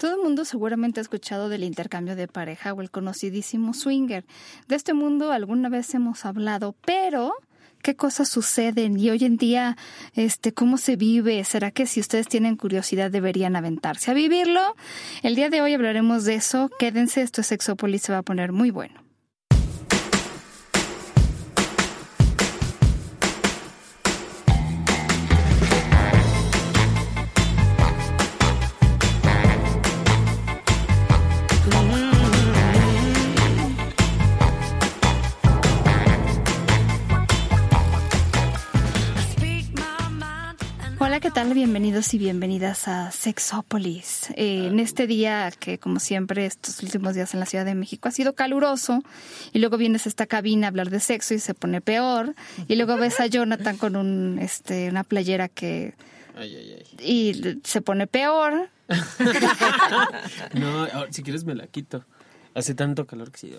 Todo el mundo seguramente ha escuchado del intercambio de pareja o el conocidísimo swinger. De este mundo alguna vez hemos hablado, pero qué cosas suceden y hoy en día, este, cómo se vive. ¿Será que si ustedes tienen curiosidad deberían aventarse a vivirlo? El día de hoy hablaremos de eso. Quédense, esto es Sexópolis, se va a poner muy bueno. Tal? Bienvenidos y bienvenidas a Sexópolis. Eh, en este día que, como siempre, estos últimos días en la Ciudad de México ha sido caluroso y luego vienes a esta cabina a hablar de sexo y se pone peor y luego ves a Jonathan con un, este, una playera que... Ay, ay, ay. Y se pone peor. no, si quieres me la quito. Hace tanto calor que sí.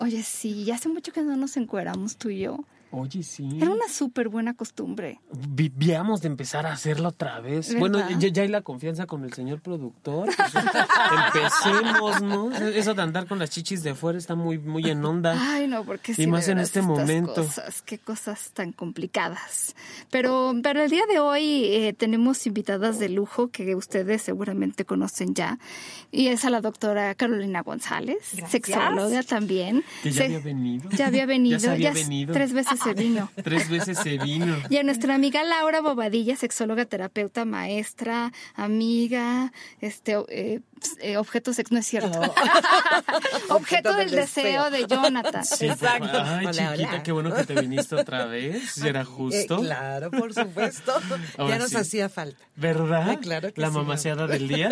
Oye, sí, hace mucho que no nos encueramos tú y yo. Oye, sí. Era una súper buena costumbre. Vivíamos de empezar a hacerlo otra vez. ¿Verdad? Bueno, ya, ya hay la confianza con el señor productor. Pues, empecemos, ¿no? Eso de andar con las chichis de fuera está muy, muy en onda. Ay, no, porque sí. Y más en este estas momento. Cosas, qué cosas tan complicadas. Pero, pero el día de hoy eh, tenemos invitadas de lujo que ustedes seguramente conocen ya. Y es a la doctora Carolina González, Gracias. sexóloga también. Que ya Se- había venido. Ya había venido. Ya había venido. Tres veces se vino. Tres veces se vino. Y a nuestra amiga Laura Bobadilla, sexóloga, terapeuta, maestra, amiga, este eh, eh, objeto sex, no es cierto. objeto Objeto del del deseo deseo. de Jonathan. Sí, Exacto. Ay, Hola, chiquita, hola. qué bueno que te viniste otra vez. Si Era Eh, justo. claro, por supuesto. Ahora ya nos sí. hacía falta. ¿Verdad? Ay, claro que La sí, mamaseada del día.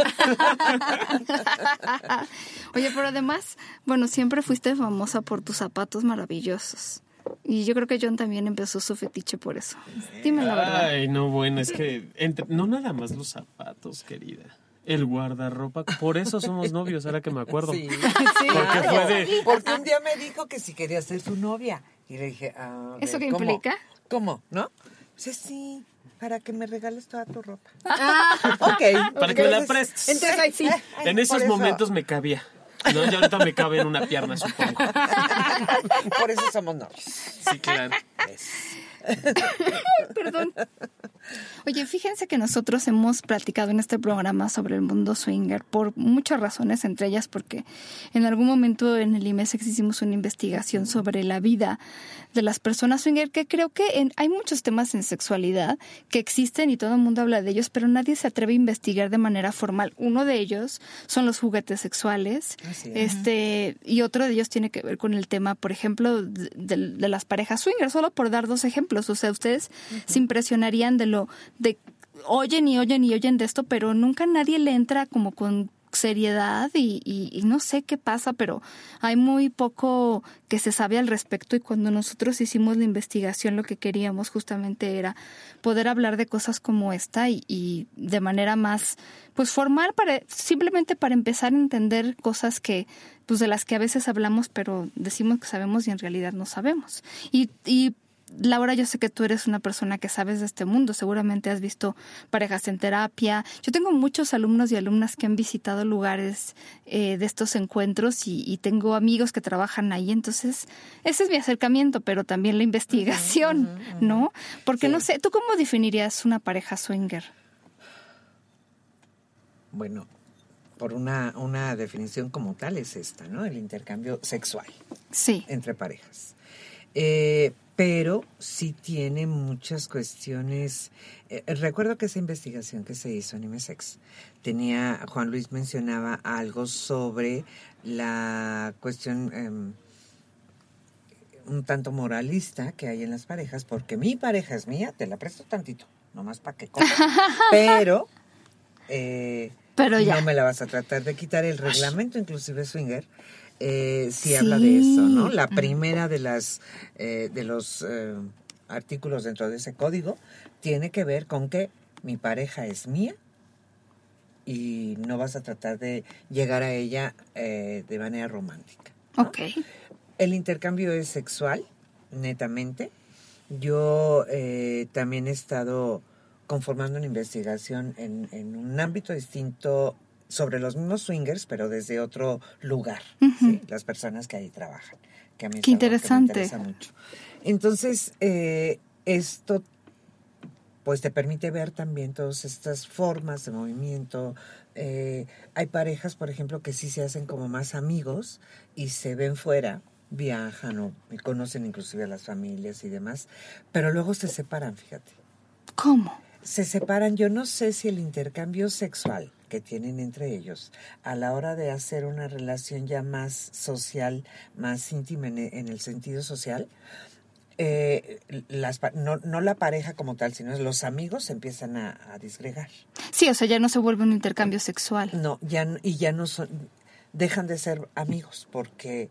Oye, pero además, bueno, siempre fuiste famosa por tus zapatos maravillosos. Y yo creo que John también empezó su fetiche por eso. Dime la verdad. Ay, no, bueno, es que entre- no nada más los zapatos, querida. El guardarropa, por eso somos novios, ahora que me acuerdo. Sí. Porque fue de- Porque un día me dijo que si quería ser su novia. Y le dije, ah, a ¿Eso ver, qué ¿cómo? implica? ¿Cómo? ¿No? Dice, sí, para que me regales toda tu ropa. Ah. ok. Para que me la prestes. Entonces, ahí sí. En esos momentos me cabía. No, ya ahorita me cabe en una pierna, supongo. Por eso somos novios. Sí, claro. Perdón. Oye, fíjense que nosotros hemos platicado en este programa sobre el mundo swinger por muchas razones, entre ellas porque en algún momento en el IMESEX hicimos una investigación sobre la vida de las personas swinger, que creo que en- hay muchos temas en sexualidad que existen y todo el mundo habla de ellos, pero nadie se atreve a investigar de manera formal. Uno de ellos son los juguetes sexuales, es. este y otro de ellos tiene que ver con el tema, por ejemplo, de, de- de las parejas swinger, solo por dar dos ejemplos. O sea, ustedes se impresionarían de lo de oyen y oyen y oyen de esto, pero nunca nadie le entra como con seriedad y, no sé qué pasa, pero hay muy poco que se sabe al respecto y cuando nosotros hicimos la investigación lo que queríamos justamente era poder hablar de cosas como esta y, y de manera más pues formal para simplemente para empezar a entender cosas que pues de las que a veces hablamos pero decimos que sabemos y en realidad no sabemos. Y, y Laura, yo sé que tú eres una persona que sabes de este mundo, seguramente has visto parejas en terapia. Yo tengo muchos alumnos y alumnas que han visitado lugares eh, de estos encuentros y, y tengo amigos que trabajan ahí, entonces ese es mi acercamiento, pero también la investigación, ¿no? Porque no sé, ¿tú cómo definirías una pareja swinger? Bueno, por una, una definición como tal es esta, ¿no? El intercambio sexual Sí, entre parejas. Eh, pero sí tiene muchas cuestiones. eh, recuerdo que esa investigación que se hizo en IMESEX tenía, Juan Luis mencionaba algo sobre la cuestión em, un tanto moralista que hay en las parejas, porque mi pareja es mía, te la presto tantito, nomás para que comas, pero eh, pero ya. no me la vas a tratar de quitar. El reglamento, inclusive swinger, eh, sí, Sí. habla de eso, ¿no? La primera de las eh, de los eh, artículos dentro de ese código tiene que ver con que mi pareja es mía y no vas a tratar de llegar a ella eh, de manera romántica. ¿no? Ok. El intercambio es sexual, netamente. Yo eh, también he estado conformando una investigación en, en un ámbito distinto sobre los mismos swingers, pero desde otro lugar, las personas que ahí trabajan. Que a mí Qué interesante. me interesa mucho. Entonces, eh, esto pues te permite ver también todas estas formas de movimiento. Eh, hay parejas, por ejemplo, que sí se hacen como más amigos y se ven fuera, viajan o conocen inclusive a las familias y demás, pero luego se separan, fíjate. ¿Cómo? Se separan, yo no sé si el intercambio sexual que tienen entre ellos a la hora de hacer una relación ya más social, más íntima en el sentido social, eh, las, no, no, la pareja como tal, sino los amigos se empiezan a, disgregar. Sí, o sea, ya no se vuelve un intercambio sexual. No, ya y ya no son, dejan de ser amigos porque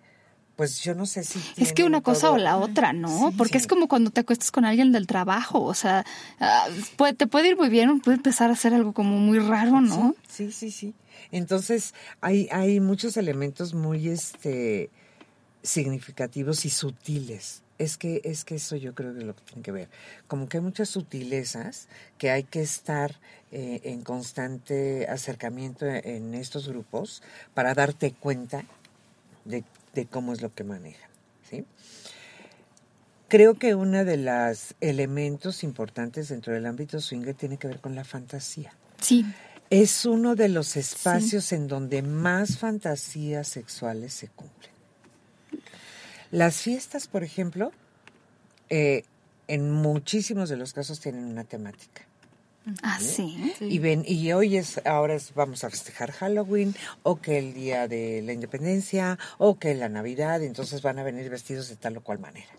pues yo no sé si... Es que una cosa o la otra, ¿no? Porque es como cuando te acuestas con alguien del trabajo, o sea, ah, puede, te puede ir muy bien, puede empezar a hacer algo como muy raro, ¿no? Sí, sí, sí. Entonces hay, hay muchos elementos muy este, significativos y sutiles es que, es que eso yo creo que es lo que tiene que ver. Como que hay muchas sutilezas que hay que estar eh, en constante acercamiento en estos grupos para darte cuenta de, cómo es lo que manejan. ¿sí? Creo que uno de los elementos importantes dentro del ámbito swinger tiene que ver con la fantasía. Sí. Es uno de los espacios en donde más fantasías sexuales se cumplen. Las fiestas, por ejemplo, eh, en muchísimos de los casos tienen una temática. Ah, sí. Y ven, y hoy es, ahora es, vamos a festejar Halloween, o que el día de la independencia, o que la Navidad, entonces van a venir vestidos de tal o cual manera.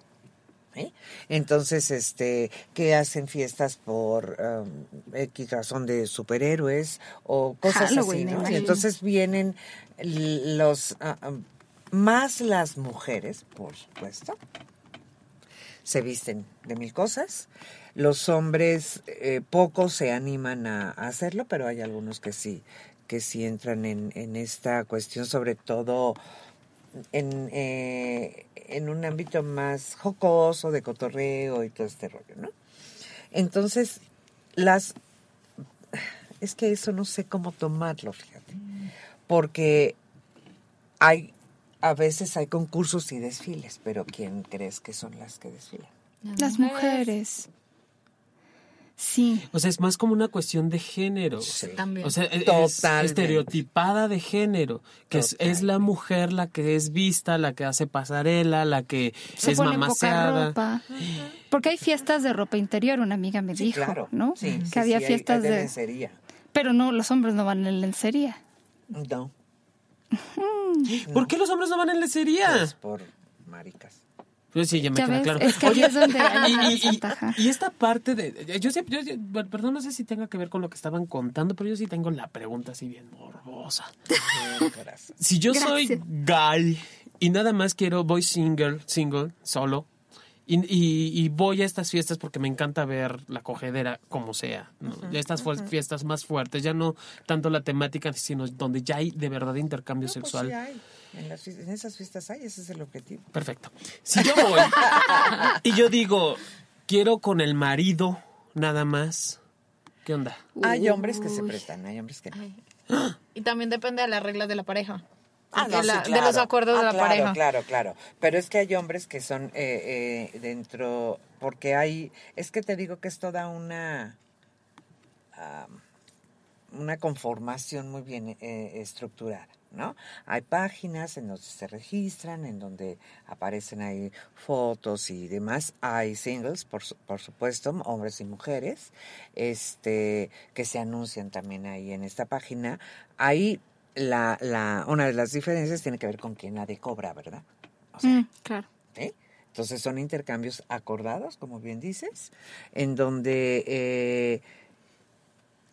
¿eh? Entonces, este, que hacen fiestas por um, X razón de superhéroes o cosas así, ¿no? Y entonces vienen los ah, um, más las mujeres, por supuesto, se visten de mil cosas. Los hombres eh, pocos se animan a, hacerlo, pero hay algunos que sí, que sí entran en, en esta cuestión, sobre todo en, eh, en un ámbito más jocoso, de cotorreo y todo este rollo, ¿no? Entonces, las... Es que eso no sé cómo tomarlo, fíjate, porque hay a veces hay concursos y desfiles, pero ¿quién crees que son las que desfilan? Las mujeres. Sí. O sea, es más como una cuestión de género. Sí. También. O sea, es estereotipada de género. Que es, la mujer la que es vista, la que hace pasarela, la que Se es mamaseada. Ropa. Porque hay fiestas de ropa interior, una amiga me dijo, ¿no? Sí, que había fiestas de, de lencería. Pero no, los hombres no van en lencería. No. ¿Por qué los hombres no van en lecería? Pues por maricas. Pues sí, ya me queda claro. Es que es donde y, esta parte de. Yo sé, yo, perdón, no sé si tenga que ver con lo que estaban contando, pero yo sí tengo la pregunta así bien morbosa. si yo soy guy y nada más quiero, voy single, single, solo, y, y, voy a estas fiestas porque me encanta ver la cogedera como sea. Estas fiestas más fuertes, ya no tanto la temática, sino donde ya hay de verdad intercambio pues sexual. sí hay. En, las, en, esas fiestas hay, ese es el objetivo. Perfecto. Si yo voy y yo digo, quiero con el marido nada más, ¿qué onda? Hay hombres que se prestan, hay hombres que no. Y también depende de las reglas de la pareja. Ah, de los acuerdos de ah, la claro, pareja. Claro, claro. Pero es que hay hombres que son eh, eh, dentro, porque hay, es que te digo que es toda una, una conformación muy bien eh, estructurada. ¿No? Hay páginas en donde se registran, en donde aparecen ahí fotos y demás. Hay singles, por, por supuesto, hombres y mujeres, este, que se anuncian también ahí en esta página. Hay la, la, una de las diferencias tiene que ver con quién de cobra, ¿verdad? Mm, claro. Entonces son intercambios acordados, como bien dices, en donde eh,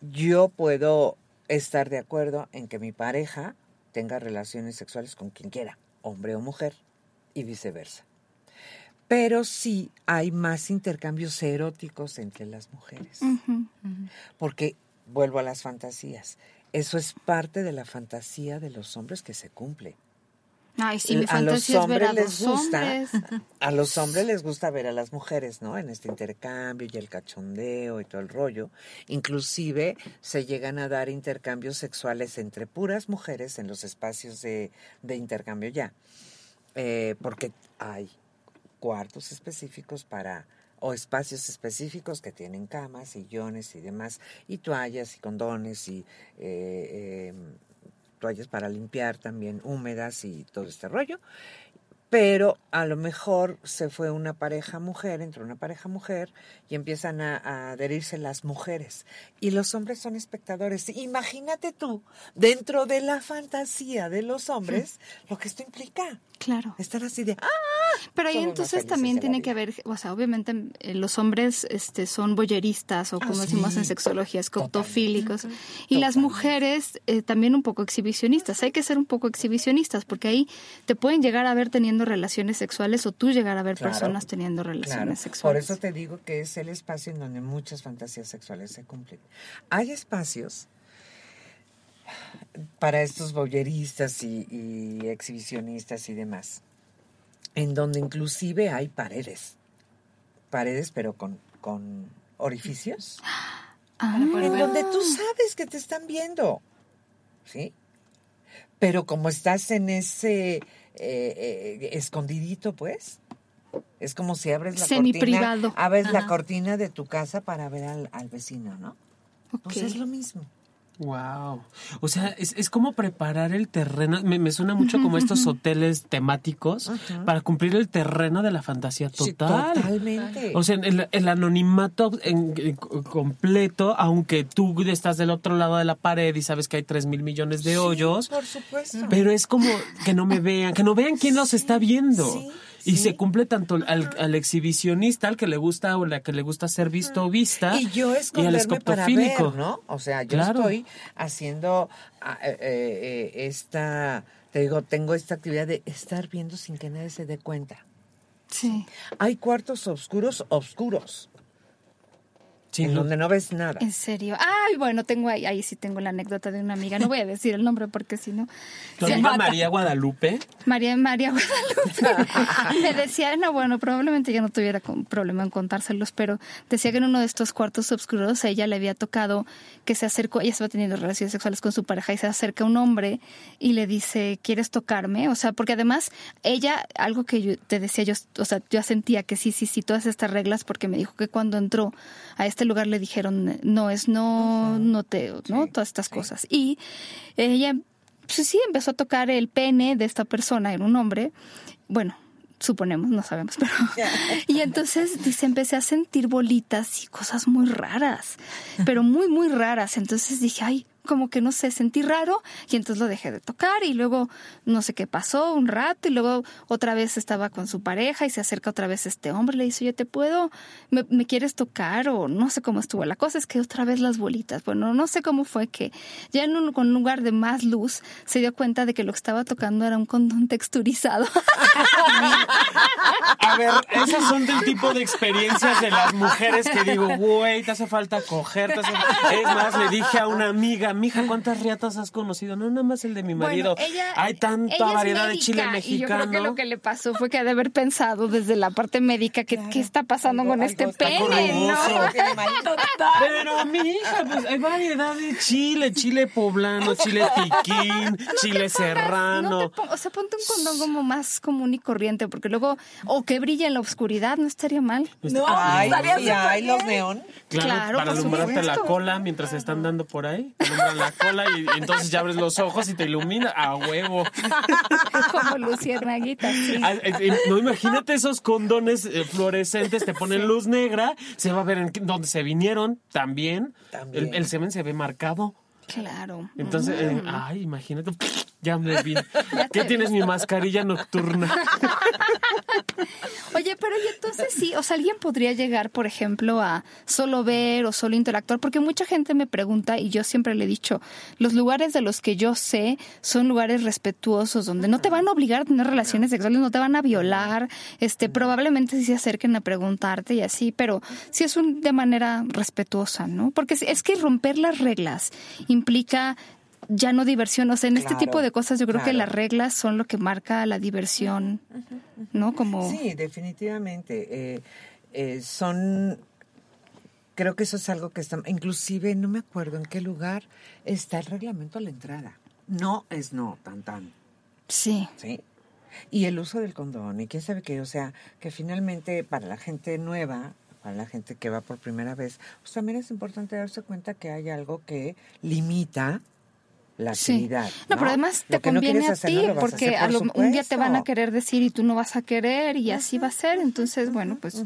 yo puedo estar de acuerdo en que mi pareja tenga relaciones sexuales con quien quiera, hombre o mujer, y viceversa. Pero sí hay más intercambios eróticos entre las mujeres. Porque vuelvo a las fantasías eso es parte de la fantasía de los hombres que se cumple. Ay, sí, mi a los hombres les gusta, a los hombres les gusta ver a las mujeres, ¿no? En este intercambio y el cachondeo y todo el rollo. Inclusive se llegan a dar intercambios sexuales entre puras mujeres en los espacios de, intercambio ya, eh, porque hay cuartos específicos para o espacios específicos que tienen camas, sillones y demás, y toallas y condones y eh, em, toallas para limpiar también húmedas y todo este rollo. Pero a lo mejor se fue una pareja mujer, entró una pareja mujer y empiezan a, adherirse las mujeres. Y los hombres son espectadores. Imagínate tú, dentro de la fantasía de los hombres, lo que esto implica. Claro. Estar así de ¡ah! Pero ahí entonces también tiene que haber, o sea, obviamente eh, los hombres este son boyeristas o ah, como decimos en sexología, escoptofílicos y las mujeres eh, también un poco exhibicionistas. Hay que ser un poco exhibicionistas porque ahí te pueden llegar a ver teniendo relaciones sexuales o tú llegar a ver personas teniendo relaciones sexuales. Por eso te digo que es el espacio en donde muchas fantasías sexuales se cumplen. Hay espacios para estos boyeristas y, exhibicionistas y demás, en donde inclusive hay paredes, paredes pero con, con orificios, ah. en donde tú sabes que te están viendo, ¿sí? Pero como estás en ese eh, eh, escondidito, pues, es como si abres la cortina, abres la cortina de tu casa para ver al, al vecino, ¿no? Pues es lo mismo. Wow. O sea, es, es como preparar el terreno. Me, suena mucho como estos hoteles temáticos para cumplir el terreno de la fantasía total. totalmente. O sea, el, el anonimato en, completo, aunque tú estás del otro lado de la pared y sabes que hay tres mil millones de hoyos. Por supuesto. Pero es como que no me vean, que no vean quién los está viendo. Sí. Y se cumple tanto al, exhibicionista, al que le gusta o la que le gusta ser visto o vista, y, yo y al escoptofílico. ¿no? O sea, yo estoy haciendo ah, eh, eh, esta, te digo, tengo esta actividad de estar viendo sin que nadie se dé cuenta. Sí. Hay cuartos oscuros, oscuros en donde no ves nada. En serio. Ay, bueno, tengo ahí, ahí sí tengo la anécdota de una amiga. No voy a decir el nombre porque si no. ¿Se María Guadalupe? María María Guadalupe. Me decía, no, bueno, probablemente ya no tuviera problema en contárselos, pero decía que en uno de estos cuartos oscuros a ella le había tocado que se acercó, ella estaba teniendo relaciones sexuales con su pareja y se acerca un hombre y le dice, ¿quieres tocarme? O sea, porque además ella, algo que yo te decía, yo, o sea, yo sentía que sí, sí, sí, todas estas reglas, porque me dijo que cuando entró a este lugar le dijeron, no es no, no te, ¿no? Todas estas cosas. Y ella, pues sí, empezó a tocar el pene de esta persona, era un hombre, bueno, suponemos, no sabemos, pero... Y entonces dice, empecé a sentir bolitas y cosas muy raras, pero muy, muy raras. Entonces dije, ay, como que no sé, sentí raro y entonces lo dejé de tocar y luego no sé qué pasó un rato y luego otra vez estaba con su pareja y se acerca otra vez este hombre, le dice, oye, ¿te puedo, me, quieres tocar? O no sé cómo estuvo. La cosa es que otra vez las bolitas. Bueno, no sé cómo fue que ya en un, lugar de más luz se dio cuenta de que lo que estaba tocando era un condón texturizado. A ver, esas son del tipo de experiencias de las mujeres que digo, güey, te hace falta coger. Es más, le dije a una amiga, mija, ¿cuántas riatas has conocido? No, nada más el de mi marido. Hay tanta variedad de chile mexicano. yo creo que lo que le pasó fue que ha de haber pensado desde la parte médica que qué está pasando con este pene, ¿no? Pero mi hija, pues hay variedad de chile, chile poblano, chile piquín, chile serrano. o sea, ponte un condón como más común y corriente, porque luego, o que brilla en la oscuridad, no estaría mal. No, ay, hay los neón. Claro, para alumbrarte la cola mientras están dando por ahí la cola y, entonces ya abres los ojos y te ilumina a huevo. Como luciérnaguita, sí. Ah, eh, eh, no, imagínate esos condones eh, fluorescentes, te ponen luz negra, se va a ver en dónde se vinieron también. El, semen se ve marcado. Claro. Entonces, mm. ay, imagínate, ya me vi. ¿Qué tienes mi mascarilla nocturna? Oye, pero y entonces sí, o sea, alguien podría llegar, por ejemplo, a solo ver o solo interactuar, porque mucha gente me pregunta y yo siempre le he dicho, los lugares de los que yo sé son lugares respetuosos, donde no te van a obligar a tener relaciones sexuales, no te van a violar, este, probablemente sí se acerquen a preguntarte y así, pero sí es un, de manera respetuosa, ¿no? Porque es que romper las reglas implica ya no diversión. O sea, en este tipo de cosas yo creo que las reglas son lo que marca la diversión, ¿no? Como... Sí, definitivamente. Eh, eh, son creo que eso es algo que está, inclusive no me acuerdo en qué lugar está el reglamento a la entrada. No es no, tan tan. Sí. Sí. Y el uso del condón, y quién sabe qué, o sea, que finalmente para la gente nueva, para la gente que va por primera vez, pues también es importante darse cuenta que hay algo que limita la actividad. No, pero además te conviene a ti, porque a un día te van a querer decir y tú no vas a querer y así va a ser. Entonces, bueno, pues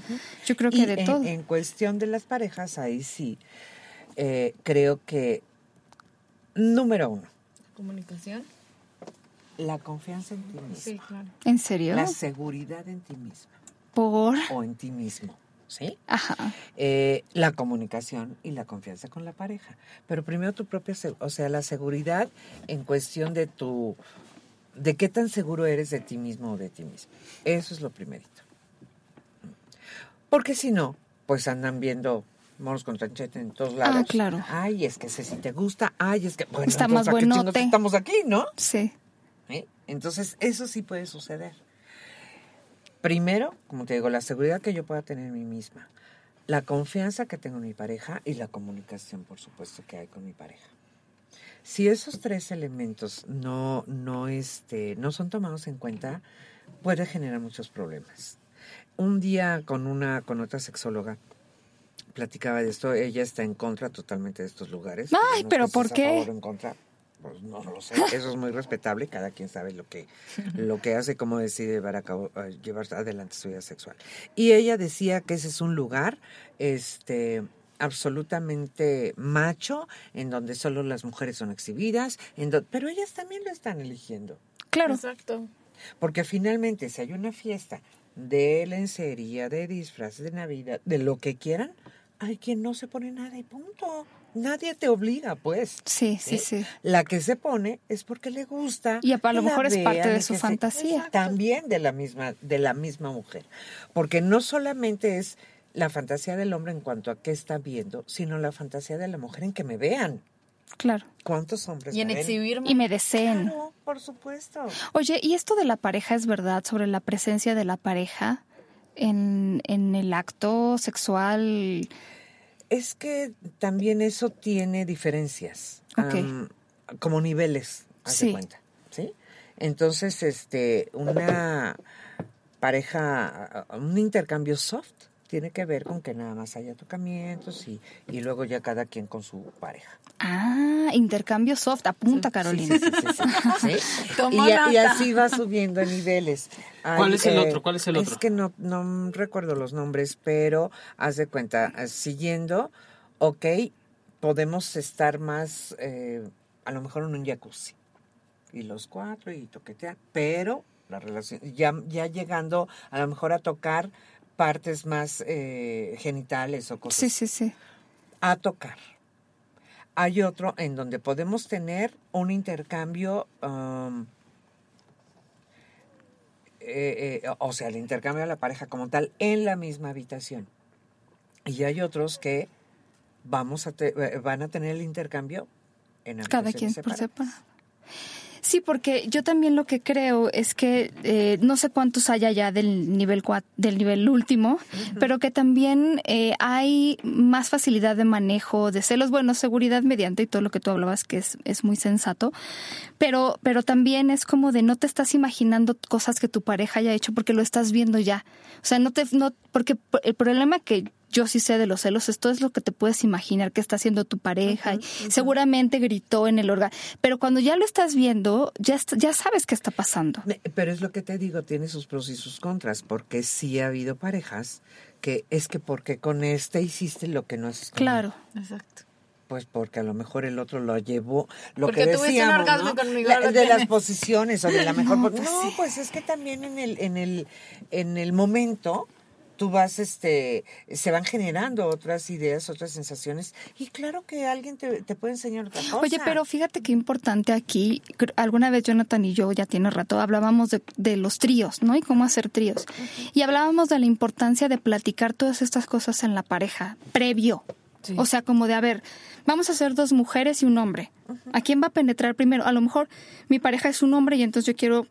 yo creo que de todo. En cuestión de las parejas, ahí sí, eh, creo que, número uno. Comunicación. La confianza en ti mismo. Sí, claro. ¿En serio? La seguridad en ti misma. ¿Por? O en ti mismo. ¿Sí? Ajá. Eh, la comunicación y la confianza con la pareja. Pero primero tu propia, o sea, la seguridad en cuestión de tu, de qué tan seguro eres de ti mismo o de ti mismo. Eso es lo primerito. Porque si no, pues andan viendo moros con tranchete en todos lados. Ah, claro. Ay, es que sé si te gusta. Ay, es que, bueno, Está más. Estamos aquí, ¿no? Sí. Entonces, eso sí puede suceder. Primero, como te digo, la seguridad que yo pueda tener en mí misma, la confianza que tengo en mi pareja y la comunicación, por supuesto, que hay con mi pareja. Si esos tres elementos no, no, este, no son tomados en cuenta, puede generar muchos problemas. Un día con una, con otra sexóloga, platicaba de esto, ella está en contra totalmente de estos lugares. Ay, pero ¿por qué? en contra. Pues no lo sé, eso es muy respetable, cada quien sabe lo que, lo que hace, cómo decide llevar, a cabo, eh, llevar adelante su vida sexual. Y ella decía que ese es un lugar este, absolutamente macho, en donde solo las mujeres son exhibidas, en pero ellas también lo están eligiendo. Claro. Exacto. Porque finalmente, si hay una fiesta de lencería, de disfraces de Navidad, de lo que quieran, hay quien no se pone nada y punto. Nadie te obliga, pues. Sí, sí, sí. La que se pone es porque le gusta. Y a lo mejor es parte de su fantasía. también de la misma, de la misma mujer. Porque no solamente es la fantasía del hombre en cuanto a qué está viendo, sino la fantasía de la mujer en que me vean. Claro. ¿Cuántos hombres? Y en exhibirme. Y me deseen. Claro, por supuesto. Oye, ¿y esto de la pareja es verdad sobre la presencia de la pareja en, en el acto sexual? Es que también eso tiene diferencias, como niveles, haz cuenta, ¿sí? Entonces, este, una pareja, un intercambio soft tiene que ver con que nada más haya tocamientos y, y luego ya cada quien con su pareja. Ah, intercambio soft, apunta Carolina. Sí, sí, y, así va subiendo niveles. ¿Cuál es el eh, otro? ¿Cuál es el otro? Es que no, no recuerdo los nombres, pero haz de cuenta, eh, siguiendo, ok, podemos estar más, eh, a lo mejor en un jacuzzi. Y los cuatro y toquetear, pero la relación, ya, ya llegando a lo mejor a tocar partes más eh, genitales o cosas. Sí, sí, sí. A tocar. Hay otro en donde podemos tener un intercambio, um, eh, eh, o sea, el intercambio de la pareja como tal en la misma habitación. Y hay otros que vamos a van a tener el intercambio en Cada quien por separado. Sí, porque yo también lo que creo es que eh, no sé cuántos haya ya del nivel del nivel último, pero que también eh, hay más facilidad de manejo de celos, bueno, seguridad mediante y todo lo que tú hablabas que es, es muy sensato, pero pero también es como de no te estás imaginando cosas que tu pareja haya hecho porque lo estás viendo ya. O sea, no te no porque el problema que yo sí sé de los celos, esto es lo que te puedes imaginar que está haciendo tu pareja y seguramente gritó en el órgano, pero cuando ya lo estás viendo, ya, ya sabes qué está pasando. Pero es lo que te digo, tiene sus pros y sus contras, porque sí ha habido parejas que es que porque con este hiciste lo que no es. Claro, exacto pues porque a lo mejor el otro lo llevó lo que decíamos, ¿no? conmigo, de las posiciones o de la mejor no, pues, no, pues es que también en el en el en el momento tú vas, este, se van generando otras ideas, otras sensaciones, y claro que alguien te, puede enseñar otra cosa. Oye, pero fíjate qué importante aquí, alguna vez Jonathan y yo, ya tiene rato, hablábamos de, los tríos, ¿no? Y cómo hacer tríos. Y hablábamos de la importancia de platicar todas estas cosas en la pareja, previo, O sea, como de, a ver, vamos a ser dos mujeres y un hombre. ¿A quién va a penetrar primero? A lo mejor mi pareja es un hombre y entonces yo quiero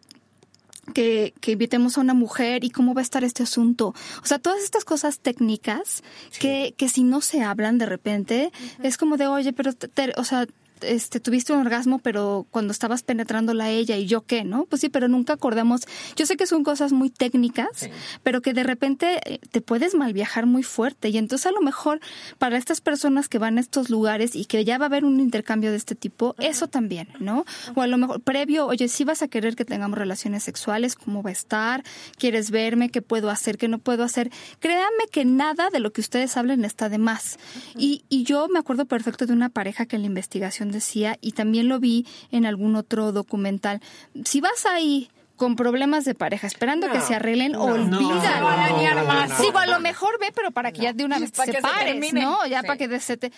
que, que, invitemos a una mujer y cómo va a estar este asunto. O sea, todas estas cosas técnicas que, que si no se hablan de repente, es como de, oye, pero, o sea, este, tuviste un orgasmo, pero cuando estabas penetrándola a ella y yo qué, ¿no? Pues sí, pero nunca acordamos. Yo sé que son cosas muy técnicas, pero que de repente eh, te puedes mal viajar muy fuerte. Y entonces a lo mejor para estas personas que van a estos lugares y que ya va a haber un intercambio de este tipo, eso también, ¿no? O a lo mejor previo, oye, si vas a querer que tengamos relaciones sexuales, ¿cómo va a estar? ¿Quieres verme? ¿Qué puedo hacer? ¿Qué no puedo hacer? Créanme que nada de lo que ustedes hablen está de más. y, y yo me acuerdo perfecto de una pareja que en la investigación decía, y también lo vi en algún otro documental, si vas ahí con problemas de pareja, esperando que se arreglen, no, olvídalo. No, a lo mejor ve, pero para que ya de una vez te separes, ¿no? Ya para que se te...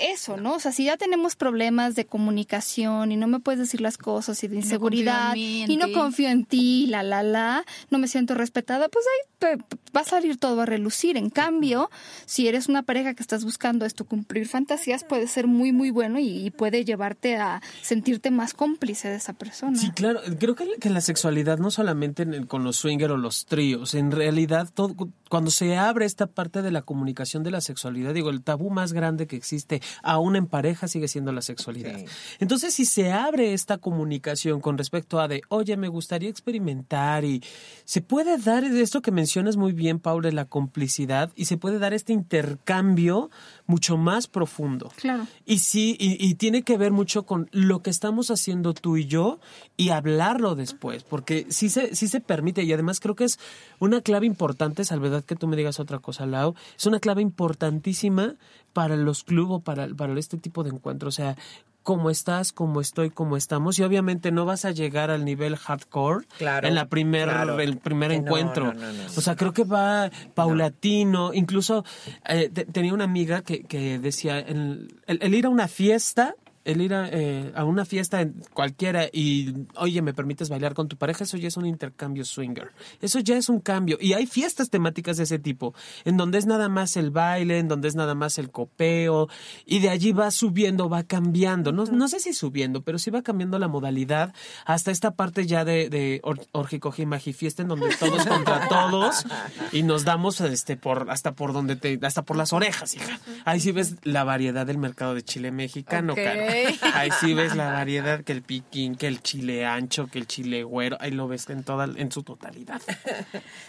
Eso, ¿no? O sea, si ya tenemos problemas de comunicación y no me puedes decir las cosas y de inseguridad y no confío en ti, la, la, la, no me siento respetada, pues ahí va a salir todo a relucir. En cambio, si eres una pareja que estás buscando esto, cumplir fantasías, puede ser muy, muy bueno y, puede llevarte a sentirte más cómplice de esa persona. Sí, claro. Creo que, que la sexualidad no solamente con los swingers o los tríos, en realidad todo, cuando se abre esta parte de la comunicación de la sexualidad, digo, el tabú más grande que existe aún en pareja sigue siendo la sexualidad. Entonces, si se abre esta comunicación con respecto a de, oye, me gustaría experimentar y se puede dar esto que mencionas muy bien, Paula, la complicidad y se puede dar este intercambio mucho más profundo. Claro. Y sí, y, tiene que ver mucho con lo que estamos haciendo tú y yo y hablarlo después, porque sí se, sí se permite y además creo que es una clave importante, Salvedad que tú me digas otra cosa, Lau, es una clave importantísima para los clubes o para, para este tipo de encuentros. O sea, cómo estás, cómo estoy, cómo estamos. Y obviamente no vas a llegar al nivel hardcore en la primer, el primer encuentro. o sea, creo que va paulatino. Incluso eh, tenía una amiga que, que decía, el, el, ir a una fiesta el ir eh, a, una fiesta cualquiera y, oye, ¿me permites bailar con tu pareja? Eso ya es un intercambio swinger. Eso ya es un cambio. Y hay fiestas temáticas de ese tipo, en donde es nada más el baile, en donde es nada más el copeo, y de allí va subiendo, va cambiando. No, no sé si subiendo, pero sí va cambiando la modalidad hasta esta parte ya de, de Orgicoji Fiesta, en donde todos contra todos y nos damos este por hasta por donde te, hasta por las orejas, hija. Ahí sí ves la variedad del mercado de chile mexicano, cara. Ahí sí ves la variedad, que el piquín, que el chile ancho, que el chile güero, ahí lo ves en toda, en su totalidad.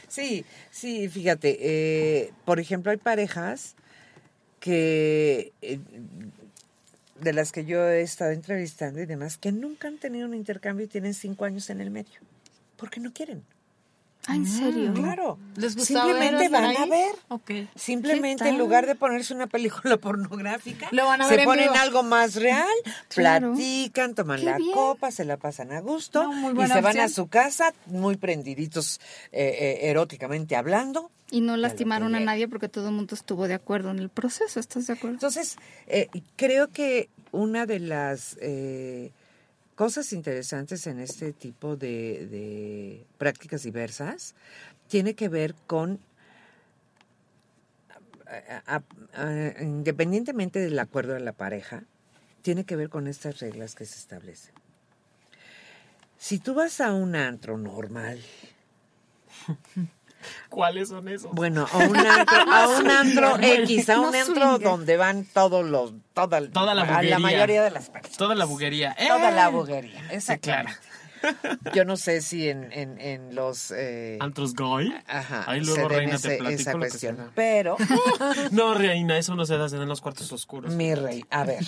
Sí, sí, fíjate, eh, por ejemplo, hay parejas que eh, de las que yo he estado entrevistando y demás, que nunca han tenido un intercambio y tienen cinco años en el medio, porque no quieren. Ah, ¿en serio? Mm, claro. ¿Les Simplemente van a ver. Okay. Simplemente en lugar de ponerse una película pornográfica, se ponen algo más real, platican, toman la copa, se la pasan a gusto y se van a su casa muy prendiditos eh, eh, eróticamente hablando. Y no lastimaron a nadie porque todo el mundo estuvo de acuerdo en el proceso, ¿estás de acuerdo? Entonces, eh, creo que una de las cosas interesantes en este tipo de, prácticas diversas tiene que ver con, independientemente del acuerdo de la pareja, tiene que ver con estas reglas que se establecen. Si tú vas a un antro normal, ¿Cuáles son esos? Bueno, a un antro, a un antro X, a un antro donde van todos los, toda, la buguería. la mayoría de las personas. Toda la buguería. Toda la ¡Eh! buguería, exactamente. Yo no sé si en, en, en los... Eh, ¿Antros goy? Ajá. Ahí luego, Reina, te platico esa cuestión. Pero... no, Reina, eso no se da en los cuartos oscuros. Mi rey, a ver.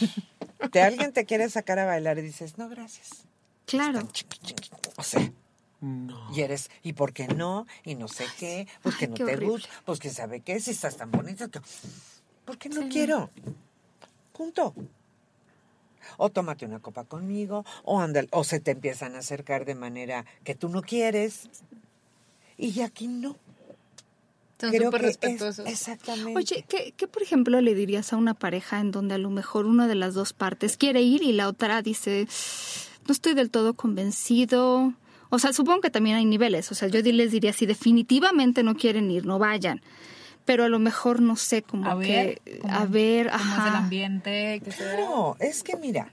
Te, alguien te quiere sacar a bailar y dices, no, gracias. Claro. O sea... Y eres, ¿y por qué no? Y no sé qué, pues que no te gusta, pues que sabe qué, si estás tan bonita, que... ¿por qué no quiero? Punto. O tómate una copa conmigo, o anda, o se te empiezan a acercar de manera que tú no quieres. Y aquí no. Son súper respetuosos. exactamente. Oye, ¿qué, ¿qué, por ejemplo, le dirías a una pareja en donde a lo mejor una de las dos partes quiere ir y la otra dice, no estoy del todo convencido, o sea, supongo que también hay niveles. O sea, yo les diría, si definitivamente no quieren ir, no vayan. pero a lo mejor no sé, como a que ver, a ver, cómo ajá. es el ambiente. que Claro, es que mira,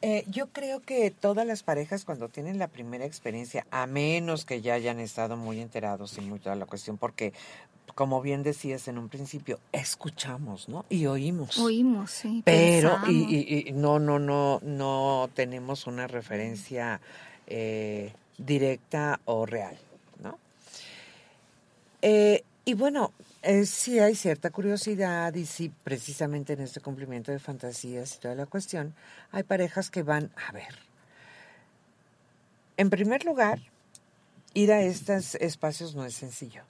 eh, yo creo que todas las parejas cuando tienen la primera experiencia, a menos que ya hayan estado muy enterados y muy toda la cuestión, porque como bien decías en un principio, escuchamos, ¿no? Y oímos. Oímos, sí. pero y, y- y no, no, no, no tenemos una referencia eh, directa o real, ¿no? Eh, y bueno, eh, sí hay cierta curiosidad y sí, precisamente en este cumplimiento de fantasías y toda la cuestión, hay parejas que van a ver. En primer lugar, ir a estos espacios no es sencillo.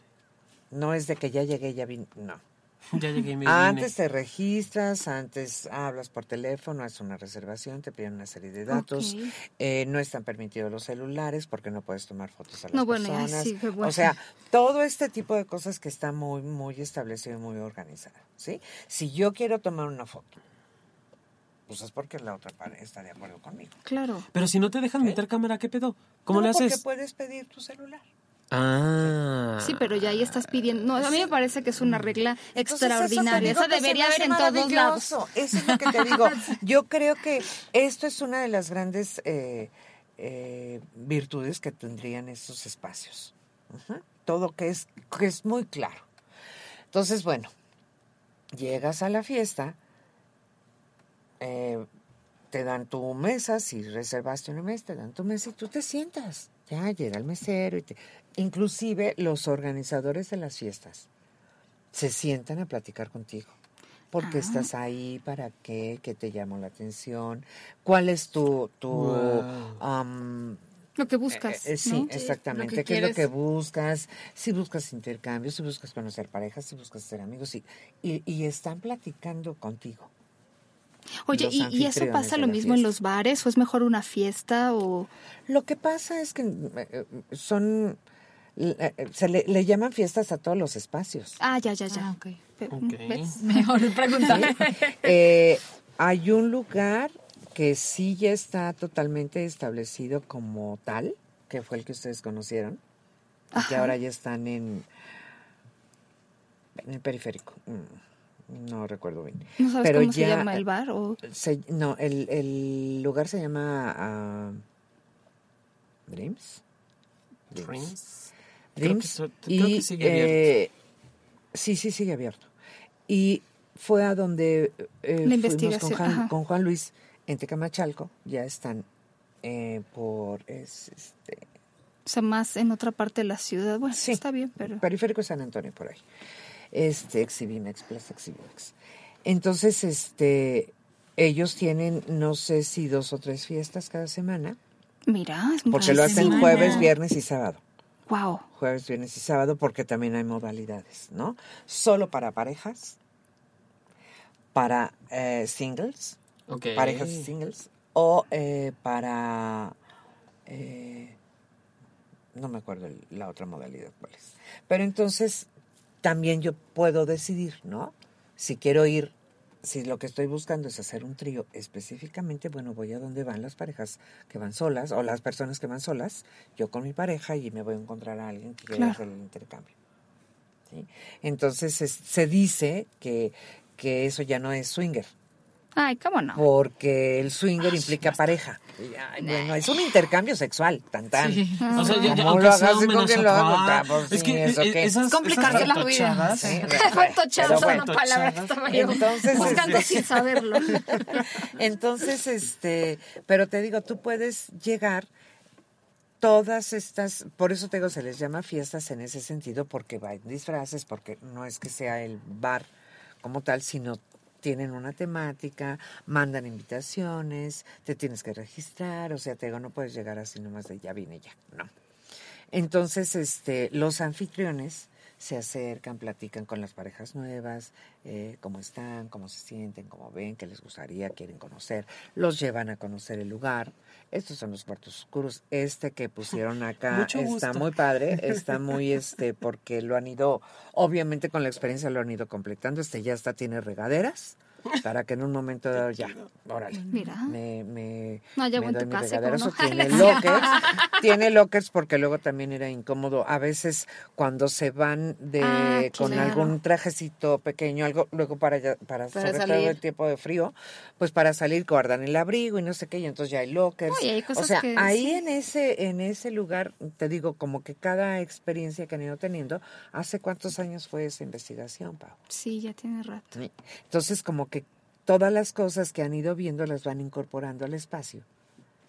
No es de que ya llegué, ya vine, no. Ya llegué y me Antes te registras, antes hablas por teléfono, haces una reservación, te piden una serie de datos. Eh, no están permitidos los celulares porque no puedes tomar fotos a las No, bueno, ya personas. sí, bueno. O sea, todo este tipo de cosas que está muy, muy establecido y muy organizado. ¿sí? Si yo quiero tomar una foto, pues es porque la otra pareja está de acuerdo conmigo. Claro. Pero si no te dejan meter cámara, ¿qué pedo? ¿Cómo No, le Porque haces? puedes pedir tu celular. Ah. Sí, pero ya ahí estás pidiendo. No, a mí me parece que es una regla Entonces, extraordinaria. eso debería haber en todos lados. Eso es lo que te digo. Yo creo que esto es una de las grandes eh, eh, virtudes que tendrían estos espacios. Todo que es, que es muy claro. Entonces, bueno, llegas a la fiesta, eh, te dan tu mesa, si reservaste una mesa, te dan tu mesa y tú te sientas. Ya llega el mesero y te... Inclusive los organizadores de las fiestas se sientan a platicar contigo. ¿Por qué Ah. estás ahí? ¿Para qué? ¿Qué te llamó la atención? ¿Cuál es tu... tu Wow. Lo que buscas. eh, eh, sí, ¿no? exactamente. ¿Qué es lo que buscas? Si buscas intercambios, si buscas conocer parejas, si buscas ser amigos, y, y, y están platicando contigo. Oye, ¿y, y eso pasa lo mismo en los bares o es mejor una fiesta o Lo que pasa es que eh, son... eh, Se le, le llaman fiestas a todos los espacios. Ah, ya, ya, ya. Ah, ok. Pero, Ok. ¿ves? Mejor preguntar. Eh, hay un lugar que sí ya está totalmente establecido como tal, que fue el que ustedes conocieron, y que ahora ya están en, en el periférico. No recuerdo bien. ¿No sabes Pero cómo se ya- llama el bar? O... Se- no, el, el lugar se llama ah, Dreams. Dreams. Creo que Dreams. so- y, creo que sigue abierto. eh, sí, sí, sigue abierto. Y fue a donde eh, fuimos con investigación, Juan, con Juan Luis en Tecamachalco. Ya están eh, por es, este, O sea, más en otra parte de la ciudad. Bueno, Sí. está bien, pero... Periférico de San Antonio, por ahí. Este, Exhibimex, Plaza Exhibimex. Entonces, este, ellos tienen, no sé si dos o tres fiestas cada semana, Mira, es porque lo hacen semana. jueves, viernes y sábado. Wow. Jueves, viernes y sábado, porque también hay modalidades, ¿no? Solo para parejas, para eh, singles, Ok. parejas singles, o eh, para... eh, no me acuerdo la otra modalidad cuál es. Pero entonces también yo puedo decidir, ¿no? Si quiero ir, si lo que estoy buscando es hacer un trío específicamente, bueno, voy a donde van las parejas que van solas o las personas que van solas, yo con mi pareja y me voy a encontrar a alguien que quiera Claro. hacer el intercambio. ¿sí? Entonces es- se dice que, que eso ya no es swinger, Ay, cómo no. porque el swinger implica pareja. Y, ay, bueno, es un intercambio sexual, tan tan. Sí. O sea, ya, ya, ¿Cómo aunque lo hagas con a lo hago? ah, Pues Es que ¿eso qué? esas, Es complicarse esas la vida. Sí. Bueno. una palabra. Entonces, Buscando este, sin saberlo. Entonces, este, pero te digo, tú puedes llegar todas estas, por eso te digo, se les llama fiestas en ese sentido, porque va en disfraces, porque no es que sea el bar como tal, sino tienen una temática, mandan invitaciones, te tienes que registrar, o sea, te digo, no puedes llegar así nomás de ya vine ya, no. Entonces, este, los anfitriones se acercan, platican con las parejas nuevas, eh, cómo están, cómo se sienten, cómo ven, qué les gustaría, quieren conocer, los llevan a conocer el lugar. Estos son los cuartos oscuros. Este que pusieron acá está muy padre, está muy este, porque lo han ido, obviamente con la experiencia lo han ido completando. Este ya está, tiene regaderas. Para que en un momento dado ya, órale, Mira. me, me, No, me doy mi regaderazo. Tiene lockers, tiene lockers porque luego también era incómodo. A veces cuando se van de Ah, con claro. algún trajecito pequeño, algo luego para ya- para, Para sobre todo salir. el tiempo de frío, pues para salir guardan el abrigo y no sé qué, y entonces ya hay lockers. No, y hay o sea, que ahí sí. en ese en ese lugar te digo como que cada experiencia que han ido teniendo, ¿hace cuántos años fue esa investigación, Pau? Sí, ya tiene rato. Entonces, como que todas las cosas que han ido viendo las van incorporando al espacio.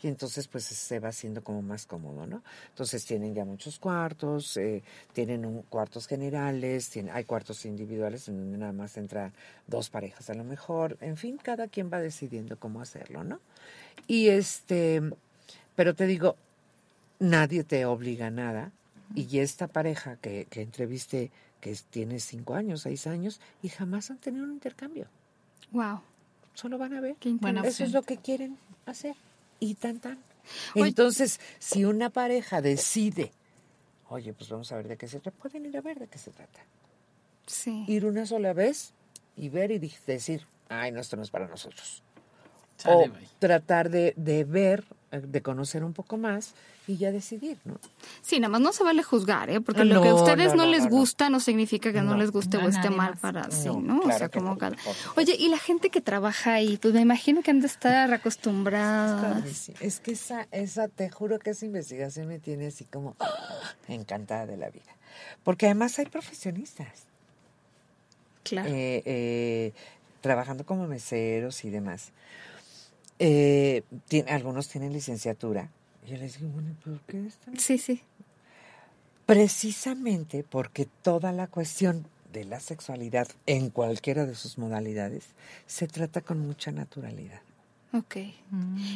Y entonces, pues se va haciendo como más cómodo, ¿no? Entonces, tienen ya muchos cuartos, eh, tienen un, cuartos generales, tienen, hay cuartos individuales en donde nada más entra dos parejas a lo mejor. En fin, cada quien va decidiendo cómo hacerlo, ¿no? Y este, pero te digo, nadie te obliga a nada. Y esta pareja que, que entrevisté, que tiene cinco años, seis años, y jamás han tenido un intercambio. Wow. Solo van a ver. Qué Buena Eso es lo que quieren hacer. Y tan tan. Oye- Entonces, si una pareja decide, oye, pues vamos a ver de qué se trata, pueden ir a ver de qué se trata. Sí. Ir una sola vez y ver y decir, ay, no, esto no es para nosotros. O bye. tratar de, de ver, de conocer un poco más y ya decidir, ¿no? Sí, nada más no se vale juzgar, ¿eh? Porque No, lo que a ustedes no, no, no, les gusta no significa que no, No. les guste o esté mal más. para sí, No, ¿no? o sea, como no, cada... Oye, y la gente que trabaja ahí, pues me imagino que han de estar acostumbradas. Padrísimo. Es que esa, esa, te juro que esa investigación me tiene así como encantada de la vida. Porque además hay profesionistas Claro. eh, eh, trabajando como meseros y demás. Eh, tien- algunos tienen licenciatura. Y yo les digo, bueno, ¿por qué están? Sí, sí. Precisamente porque toda la cuestión de la sexualidad en cualquiera de sus modalidades se trata con mucha naturalidad. Ok.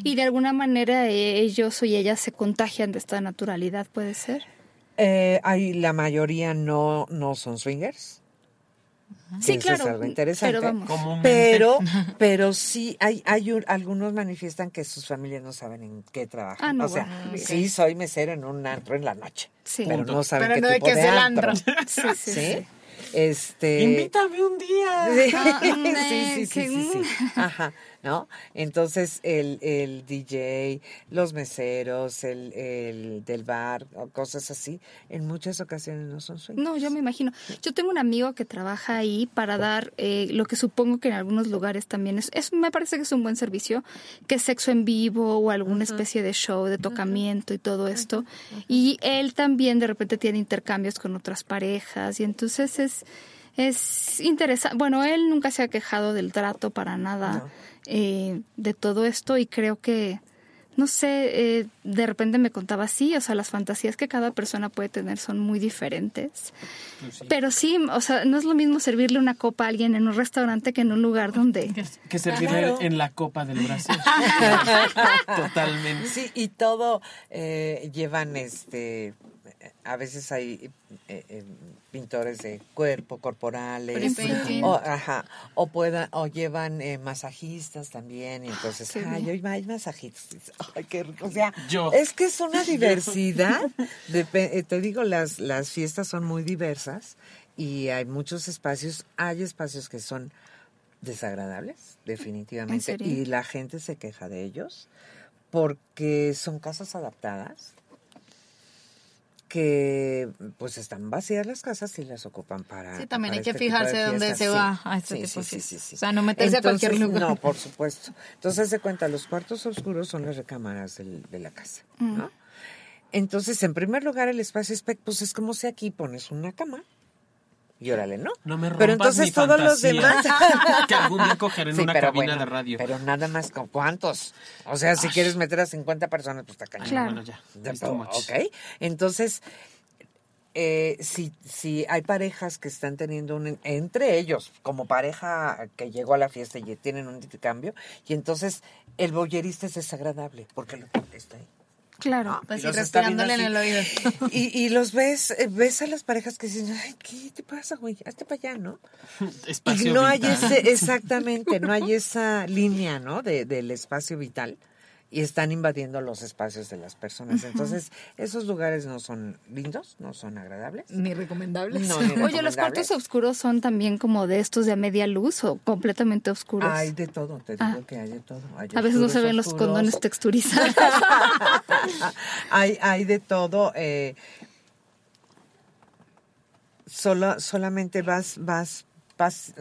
Y de alguna manera eh, ellos o ellas se contagian de esta naturalidad, ¿puede ser? Eh, hay, la mayoría no, no son swingers. Sí, Eso es claro. algo interesante. Pero vamos. Pero, pero sí, hay, hay un- algunos manifiestan que sus familias no saben en qué trabajan. Ah, no, o sea, bueno, sí soy mesero en un antro en la noche, Sí. pero no saben Pero qué no de tipo que de es el antro. antro. Sí, sí, ¿Sí? sí. Este. Invítame un día. Sí, Ah, sí, sí, sí, sí. Ajá, ¿no? Entonces, el, el DJ, los meseros, el, el del bar, cosas así, en muchas ocasiones no son swingers. No, yo me imagino. Yo tengo un amigo que trabaja ahí para dar eh, lo que supongo que en algunos lugares también es, es, me parece que es un buen servicio, que es sexo en vivo o alguna especie de show de tocamiento y todo esto. Y él también de repente tiene intercambios con otras parejas y entonces es es interesante. Bueno, él nunca se ha quejado del trato para nada No. eh, de todo esto y creo que no sé, eh, de repente me contaba así, o sea, las fantasías que cada persona puede tener son muy diferentes. Pues sí. Pero sí, o sea, no es lo mismo servirle una copa a alguien en un restaurante que en un lugar donde... Que servirle Claro. en la copa del Brasil. Totalmente. Sí, y todo eh, llevan este a veces hay eh, eh, pintores de cuerpo corporales o, ajá, o puedan o llevan eh, masajistas también y entonces Qué ay hoy hay masajistas ay qué rico o sea Yo. es que es una diversidad eh, te digo las las fiestas son muy diversas y hay muchos espacios hay espacios que son desagradables definitivamente serio? y la gente se queja de ellos porque son casas adaptadas que pues están vacías las casas y las ocupan para Sí, también para hay que este fijarse de dónde se Sí, va a este sí, tipo sí, de sí. O sea, no meterse a cualquier Entonces, lugar. No, por supuesto. Entonces se cuenta, los cuartos oscuros son las recámaras del- de la casa, ¿no? Entonces, en primer lugar, el espacio spec, pues es como si aquí pones una cama y órale, ¿no? No me rompas Pero entonces mi todos los demás... Que algún día cogeré en Sí, una pero cabina bueno, de radio. Pero nada más con cuántos. O sea, si quieres meter a 50 personas, pues está cañón. Claro. Bueno, ya. Ok. Entonces, eh, si, si hay parejas que están teniendo un... Entre ellos, como pareja que llegó a la fiesta y tienen un intercambio, y entonces el boyerista es desagradable, porque lo está ahí. Claro. Pues Y respirándole en el oído. Y, y los ves, eh, ves a las parejas que dicen, ay, ¿qué te pasa, güey? Hazte para allá, ¿no? Espacio y no hay vital. ese, exactamente, no hay esa línea, ¿no? De, del espacio vital. Y están invadiendo los espacios de las personas. Entonces, esos lugares no son lindos, no son agradables. Ni recomendables. Oye, ¿los cuartos oscuros son también como de estos de a media luz o completamente oscuros? Hay de todo, te digo ah. que hay de todo. a veces no se ven los condones texturizados. hay, hay de todo. Eh, solo, solamente vas, vas, vas,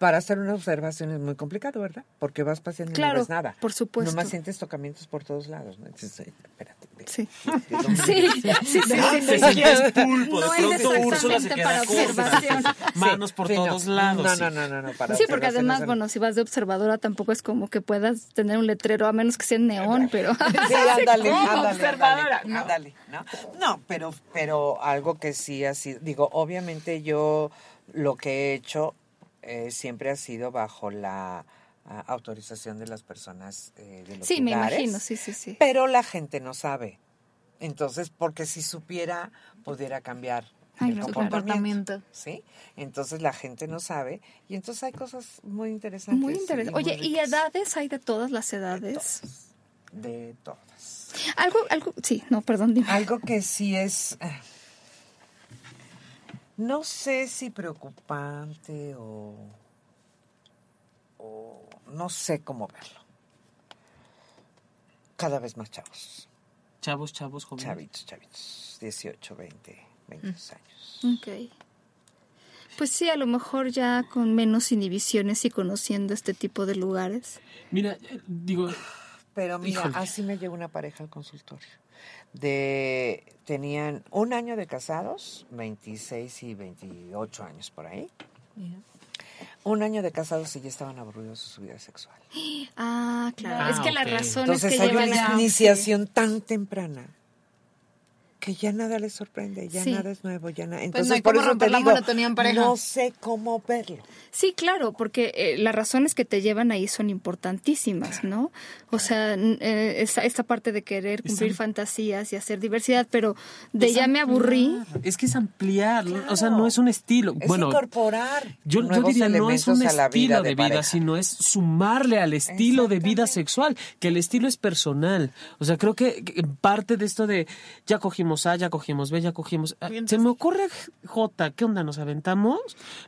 para hacer una observación es muy complicado, ¿verdad? Porque vas paseando y no ves nada. por supuesto. Nomás sientes tocamientos por todos lados. ¿no? Entonces, espérate. Sí. Sí, sí, sí. Es pulpo. De pronto Úrsula se queda observación. Manos por todos lados. No, no, no, no, para Sí, porque además, bueno, si vas de observadora tampoco es como que puedas tener un letrero, a menos que sea en neón, pero... Sí, ándale, ándale, observadora. Ándale, ¿no? No, pero, pero algo que sí así, digo, obviamente yo lo que he hecho eh, siempre ha sido bajo la autorización de las personas eh, de los Sí, me imagino, sí, sí, sí. Pero la gente no sabe. Entonces, porque si supiera, pudiera cambiar el comportamiento. ¿Sí? Entonces la gente no sabe y entonces hay cosas muy interesantes. Muy interesantes. Oye, ¿y edades hay de todas las edades? De todas. Algo, algo, sí, no, perdón, dime. Algo que sí es... No sé si preocupante o, no sé cómo verlo. Cada vez más chavos. Chavos, chavos, jóvenes. Chavitos, chavitos. 18, 20, 22 años. Ok. Pues sí, a lo mejor ya con menos inhibiciones y conociendo este tipo de lugares. Mira, eh, digo... Pero mira, así me llegó una pareja al consultorio de tenían un año de casados, 26 y 28 años por ahí. Un año de casados y ya estaban aburridos de su vida sexual. Ah, claro. es que la razón es que hay una iniciación tan temprana que ya nada les sorprende, ya nada es nuevo, ya nada. Pues Entonces, por eso te digo, no sé cómo verlo. Sí, claro, porque eh, las razones que te llevan ahí son importantísimas, ¿no? O sea, eh, esta, parte de querer cumplir fantasías y hacer diversidad, pero de ya me aburrí. Es que es ampliar, o sea, no es un estilo. Es bueno, incorporar. Yo, yo diría, no es un estilo de, vida, sino es sumarle al estilo de vida sexual, que el estilo es personal. O sea, creo que parte de esto de ya cogimos A, ya cogimos B, ya cogimos. A, se me ocurre, J, ¿qué onda? ¿Nos aventamos?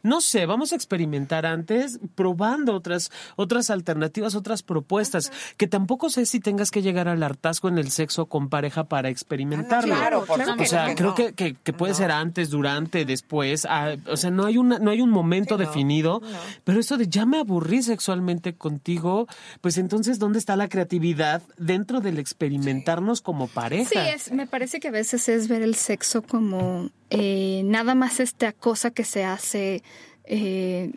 No sé, vamos a experimentar antes, probando otras, otras alternativas, otras propuestas, que tampoco sé si tengas que llegar al hartazgo en el sexo con pareja para experimentarlo. claro, o sea, creo que, que, puede ser antes, durante, después, ah, o sea, no hay, una, no hay un momento definido, pero esto de ya me aburrí sexualmente contigo, pues entonces, ¿dónde está la creatividad dentro del experimentarnos como pareja? Sí, es, me parece que a veces es ver el sexo como eh, nada más esta cosa que se hace eh,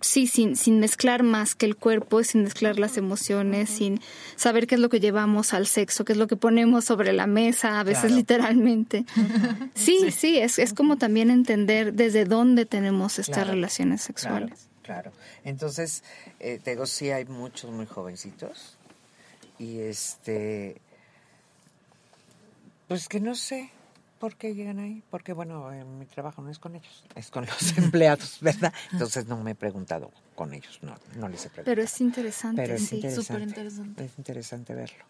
sí, sin, sin mezclar más que el cuerpo, sin mezclar las emociones, sin saber qué es lo que llevamos al sexo, qué es lo que ponemos sobre la mesa, a veces literalmente. Sí, sí, es, es como también entender desde dónde tenemos estas relaciones sexuales. Claro, entonces, eh, te digo, sí hay muchos muy jovencitos y este, pues que no sé, ¿Por qué llegan ahí? Porque, bueno, mi trabajo no es con ellos, es con los empleados, ¿verdad? Entonces no me he preguntado con ellos, no, no les he preguntado. Pero es interesante, Pero es sí, súper interesante. Es interesante verlo.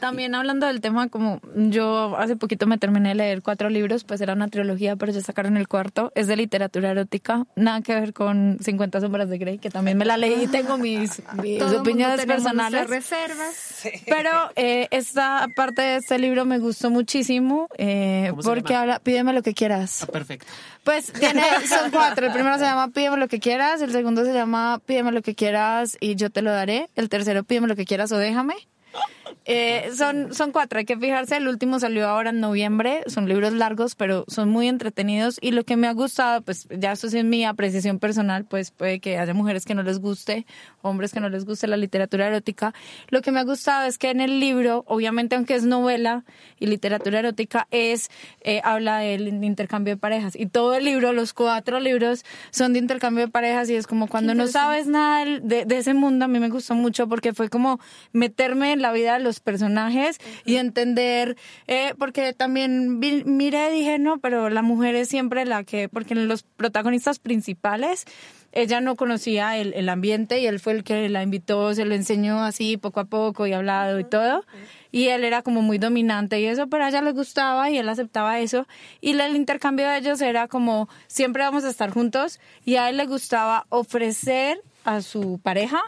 También hablando del tema, como yo hace poquito me terminé de leer cuatro libros, pues era una trilogía, pero ya sacaron el cuarto. Es de literatura erótica, nada que ver con 50 sombras de Grey, que también me la leí y tengo mis, opiniones personales. reservas. Pero eh, esta parte de este libro me gustó muchísimo eh, porque habla, pídeme lo que quieras. Ah, perfecto. Pues tiene, son cuatro. El primero se llama Pídeme lo que quieras, el segundo se llama Pídeme lo que quieras y yo te lo daré, el tercero Pídeme lo que quieras o déjame. Eh, son, son cuatro, hay que fijarse. El último salió ahora en noviembre. Son libros largos, pero son muy entretenidos. Y lo que me ha gustado, pues ya eso sí es mi apreciación personal, pues puede que haya mujeres que no les guste, hombres que no les guste la literatura erótica. Lo que me ha gustado es que en el libro, obviamente, aunque es novela y literatura erótica, es eh, habla del intercambio de parejas. Y todo el libro, los cuatro libros, son de intercambio de parejas. Y es como cuando no sabes nada de, de ese mundo, a mí me gustó mucho porque fue como meterme en la vida de los los personajes y entender, eh, porque también miré dije, no, pero la mujer es siempre la que, porque los protagonistas principales, ella no conocía el, el, ambiente y él fue el que la invitó, se lo enseñó así poco a poco y hablado y todo. Y él era como muy dominante y eso, pero a ella le gustaba y él aceptaba eso. Y el intercambio de ellos era como, siempre vamos a estar juntos y a él le gustaba ofrecer a su pareja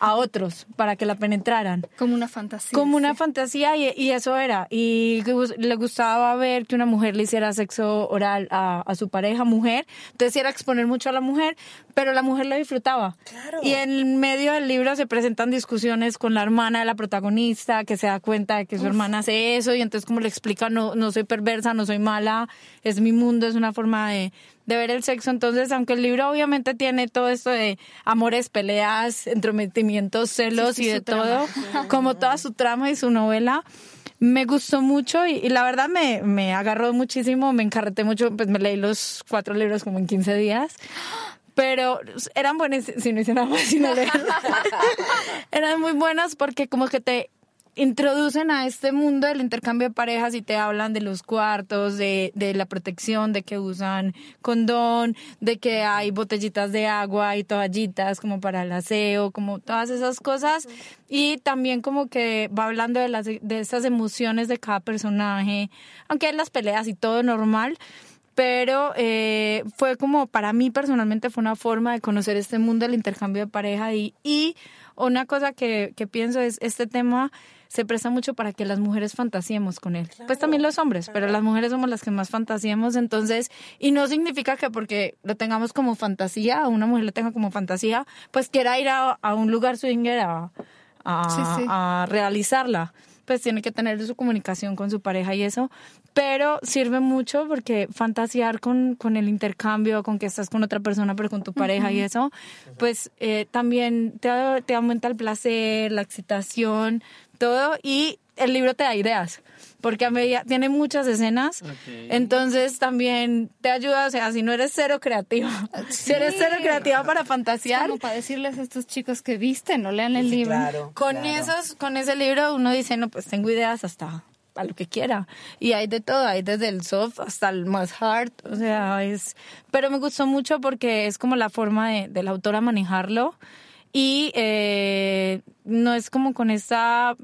a otros para que la penetraran. Como una fantasía. Como una fantasía y, eso era. Y le gustaba ver que una mujer le hiciera sexo oral a, su pareja mujer. Entonces era exponer mucho a la mujer, pero la mujer lo disfrutaba. Y en medio del libro se presentan discusiones con la hermana de la protagonista que se da cuenta de que su hermana hace eso y entonces como le explica, no, no soy perversa, no soy mala, es mi mundo, es una forma de, de ver el sexo. Entonces, aunque el libro obviamente tiene todo esto de amores, peleas, entrometimientos, celos y de todo, como toda su trama y su novela, me gustó mucho y, la verdad me, me, agarró muchísimo, me encarreté mucho, pues me leí los cuatro libros como en 15 días. Pero eran buenas, si no hice nada más, sino leer. eran muy buenas porque como que te introducen a este mundo del intercambio de parejas y te hablan de los cuartos, de, de, la protección, de que usan condón, de que hay botellitas de agua y toallitas como para el aseo, como todas esas cosas. Y también como que va hablando de, las, de estas emociones de cada personaje, aunque hay las peleas y todo normal pero eh, fue como para mí personalmente fue una forma de conocer este mundo del intercambio de pareja y, y una cosa que, que pienso es este tema se presta mucho para que las mujeres fantasiemos con él. pues también los hombres, pero las mujeres somos las que más fantasiemos, entonces, y no significa que porque lo tengamos como fantasía, o una mujer lo tenga como fantasía, pues quiera ir a, un lugar swinger a, a, a realizarla pues tiene que tener su comunicación con su pareja y eso, pero sirve mucho porque fantasear con, con el intercambio, con que estás con otra persona, pero con tu pareja y eso, pues eh, también te, te aumenta el placer, la excitación, todo y el libro te da ideas, porque a medida tiene muchas escenas, entonces también te ayuda, o sea, si no eres cero creativa, si eres cero creativa para fantasear, como para decirles a estos chicos que visten, no lean el libro. con esos, con ese libro uno dice, no, pues tengo ideas hasta a lo que quiera. Y hay de todo, hay desde el soft hasta el más hard, o sea, es... Pero me gustó mucho porque es como la forma de, de la autora manejarlo y eh, no es como con esta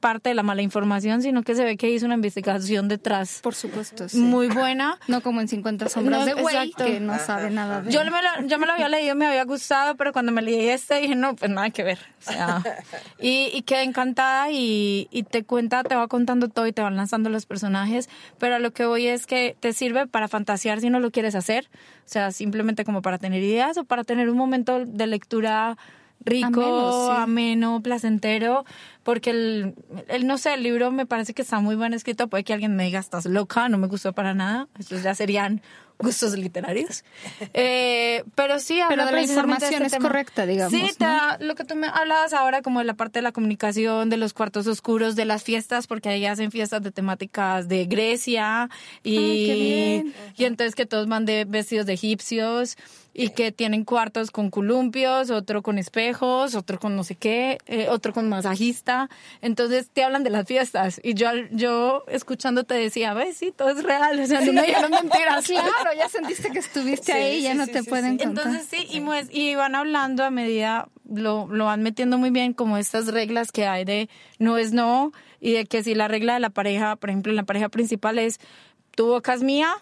parte de la mala información, sino que se ve que hizo una investigación detrás. Por supuesto, Muy buena. No como en 50 sombras de güey, que no sabe nada de yo me, lo, yo me lo había leído, me había gustado, pero cuando me leí este dije, no, pues nada que ver. O sea, y, y quedé encantada y, y te cuenta, te va contando todo y te van lanzando los personajes, pero a lo que voy es que te sirve para fantasear si no lo quieres hacer, o sea, simplemente como para tener ideas o para tener un momento de lectura rico, ameno, placentero, porque el, el, no sé, el libro me parece que está muy bien escrito, puede que alguien me diga, estás loca, no me gustó para nada, estos ya serían gustos literarios. Eh, pero sí, pero la información este es correcta, digamos. Sí, lo que tú me hablabas ahora como de la parte de la comunicación, de los cuartos oscuros, de las fiestas, porque ahí hacen fiestas de temáticas de Grecia y, y entonces que todos van de vestidos de egipcios y que tienen cuartos con columpios, otro con espejos, otro con no sé qué, eh, otro con masajista. Entonces te hablan de las fiestas y yo yo escuchándote decía, ves, sí, todo es real, o sea, no me dijeron mentiras. claro, ya sentiste que estuviste ahí, ya no te pueden contar. Entonces sí, y, pues, y van hablando a medida, lo, lo van metiendo muy bien como estas reglas que hay de no es no y de que si la regla de la pareja, por ejemplo, la pareja principal es tu boca es mía,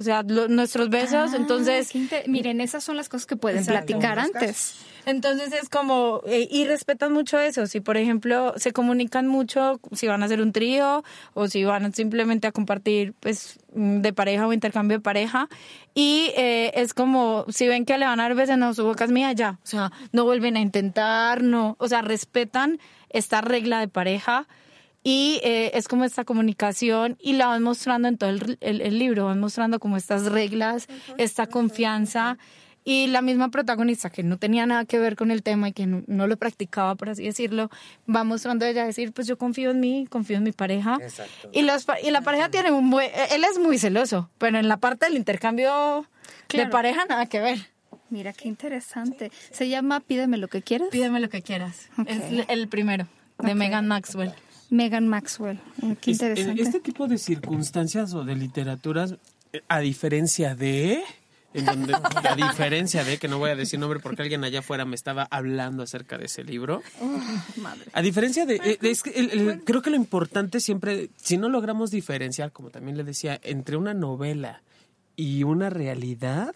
o sea, nuestros besos, ah, entonces... Miren, esas son las cosas que pueden platicar antes. Entonces es como, eh, y respetan mucho eso, si por ejemplo se comunican mucho si van a hacer un trío o si van simplemente a compartir pues mm, de pareja o intercambio de pareja y eh, es como si ven que le van a dar besos, no, su boca es mía, ya, o sea, no vuelven a intentar, no, o sea, respetan esta regla de pareja y eh, es como esta comunicación y la van mostrando en todo el, el, libro, van mostrando como estas reglas, esta confianza y la misma protagonista que no tenía nada que ver con el tema y que no, lo practicaba, por así decirlo, va mostrando ella decir, pues yo confío en mí, confío en mi pareja. Y, los, y la pareja tiene un buen, él es muy celoso, pero en la parte del intercambio de pareja nada que ver. Mira, qué interesante. Se llama Pídeme lo que quieras. Pídeme lo que quieras. Es el primero, de Megan Maxwell. Megan Maxwell. Qué interesante. Este tipo de circunstancias o de literaturas, a diferencia de en donde a diferencia de que no voy a decir nombre porque alguien allá afuera me estaba hablando acerca de ese libro. A diferencia de, eh, es que creo que lo importante siempre, si no logramos diferenciar, como también le decía, entre una novela y una realidad,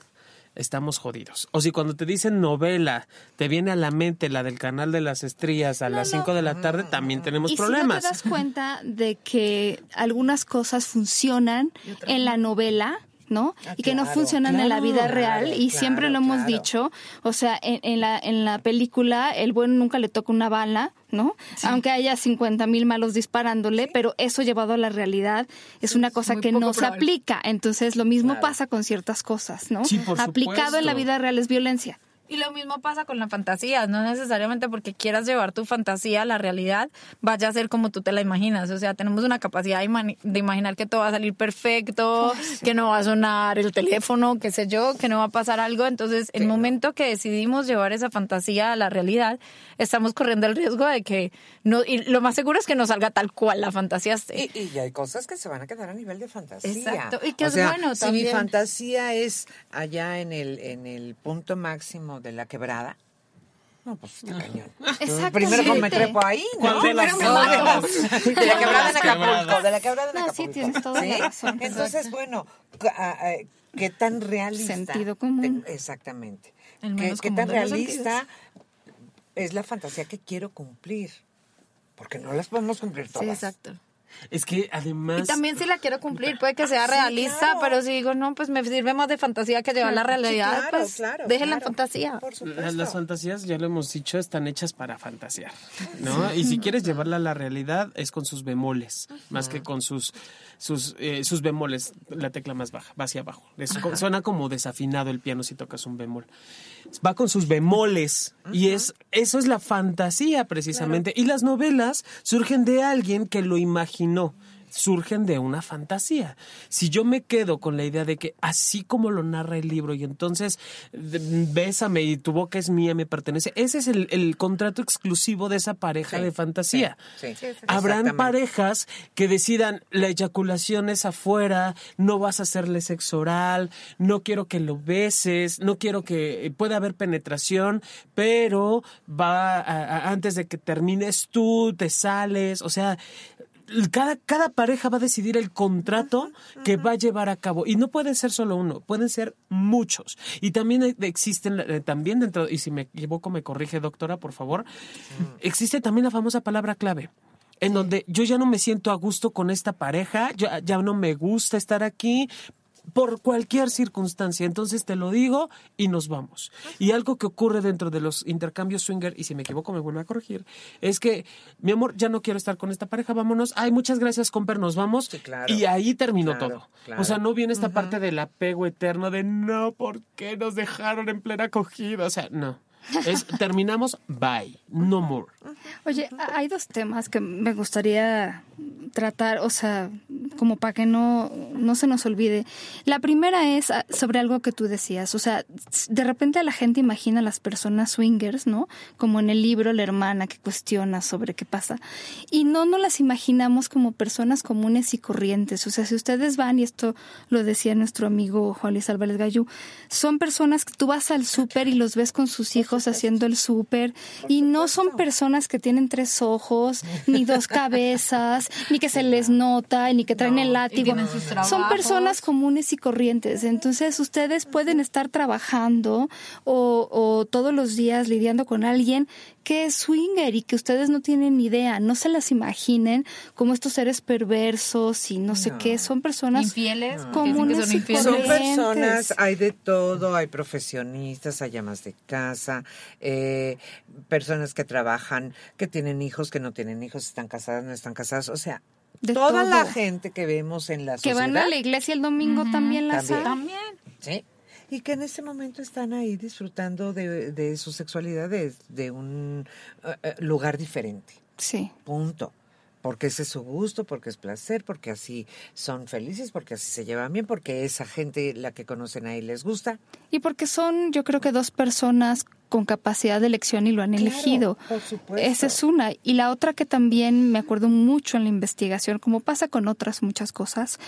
estamos jodidos. O si cuando te dicen novela, te viene a la mente la del canal de las estrellas a las 5 de la tarde, también tenemos y problemas. Si te das cuenta de que algunas cosas funcionan en la novela, ¿no? Ah, y que no funcionan en la vida real y siempre lo hemos dicho, o sea, en, la, en la película el bueno nunca le toca una bala, ¿no? Aunque haya 50 mil malos disparándole, pero eso llevado a la realidad es una cosa que no se aplica, entonces lo mismo pasa con ciertas cosas, ¿no? Aplicado en la vida real es violencia. Y lo mismo pasa con la fantasía, no necesariamente porque quieras llevar tu fantasía a la realidad, vaya a ser como tú te la imaginas. O sea, tenemos una capacidad de, imaginar que todo va a salir perfecto, que no va a sonar el teléfono, qué sé yo, que no va a pasar algo. Entonces, el momento que decidimos llevar esa fantasía a la realidad, estamos corriendo el riesgo de que no, y lo más seguro es que no salga tal cual la fantasía esté. Y, y hay cosas que se van a quedar a nivel de fantasía. Exacto, y que es bueno si mi fantasía es allá en el, en el punto máximo de la quebrada. No, pues está cañón. Primero me trepo ahí, ¿no? De, la quebrada en Acapulco, de la quebrada en Acapulco. sí, tienes toda la razón. Entonces, bueno, ¿qué tan realista? Sentido común. Exactamente. ¿Qué, ¿Qué tan realista es la fantasía que quiero cumplir? Porque no las podemos cumplir todas. Sí, exacto. Es que además... Y también si la quiero cumplir, puede que sea realista, pero si digo, no, pues me sirve más de fantasía que llevar la realidad, pues dejen la fantasía. las fantasías, ya lo hemos dicho, están hechas para fantasear, ¿no? Y si quieres llevarla a la realidad, es con sus bemoles, más que con sus sus, eh, sus bemoles, la tecla más baja, va hacia abajo. suena como desafinado el piano si tocas un bemol. Va con sus bemoles y es eso es la fantasía precisamente. Y las novelas surgen de alguien que lo imaginó surgen de una fantasía. Si yo me quedo con la idea de que así como lo narra el libro y entonces bésame y tu boca es mía, me pertenece, ese es el, contrato exclusivo de esa pareja de fantasía. Habrán parejas que decidan la eyaculación es afuera, no vas a hacerle sexo oral, no quiero que lo beses, no quiero que pueda haber penetración, pero va antes de que termines tú te sales, o sea, cada, cada pareja va a decidir el contrato que va a llevar a cabo. Y no puede ser solo uno, pueden ser muchos. Y también existen, eh, también dentro, y si me equivoco me corrige doctora, por favor, existe también la famosa palabra clave en donde yo ya no me siento a gusto con esta pareja, ya, ya no me gusta estar aquí, por cualquier circunstancia. Entonces te lo digo y nos vamos. Y algo que ocurre dentro de los intercambios swinger, y si me equivoco me vuelve a corregir, es que, mi amor, ya no quiero estar con esta pareja, vámonos. Ay, muchas gracias, Comper, nos vamos. y ahí terminó todo. O sea, no viene esta parte del apego eterno de no, ¿por qué nos dejaron en plena acogida? O sea, no. Es terminamos, bye, no more. Oye, hay dos temas que me gustaría tratar, o sea, como para que no, no se nos olvide. La primera es ah, sobre algo que tú decías, o sea, de repente la gente imagina a las personas swingers, ¿no? Como en el libro La hermana que cuestiona sobre qué pasa. Y no nos las imaginamos como personas comunes y corrientes. O sea, si ustedes van, y esto lo decía nuestro amigo Juan Luis Álvarez Gallú, son personas que tú vas al súper y los ves con sus hijos haciendo el súper. Y no son personas que tienen tres ojos, ni dos cabezas, ni que se les nota, ni que traen el látigo. Son personas comunes y corrientes. Entonces ustedes pueden estar trabajando o, o todos los días lidiando con alguien que es swinger y que ustedes no tienen ni idea, no se las imaginen como estos seres perversos y no, sé qué, son personas infieles, comunes son, son personas, hay de todo, hay profesionistas, hay llamas de casa, eh, personas que trabajan, que tienen hijos, que no tienen hijos, están casadas, no están casadas, o sea, toda la gente que vemos en la sociedad. Que van a la iglesia el domingo también las También. Sí y que en ese momento están ahí disfrutando de, su sexualidad de, un eh, eh, lugar diferente. Sí. Punto. Porque ese es su gusto, porque es placer, porque así son felices, porque así se llevan bien, porque esa gente, la que conocen ahí, les gusta. Y porque son, yo creo que dos personas con capacidad de elección y lo han elegido. Esa es una. Y la otra que también me acuerdo mucho en la investigación, como pasa con otras muchas cosas,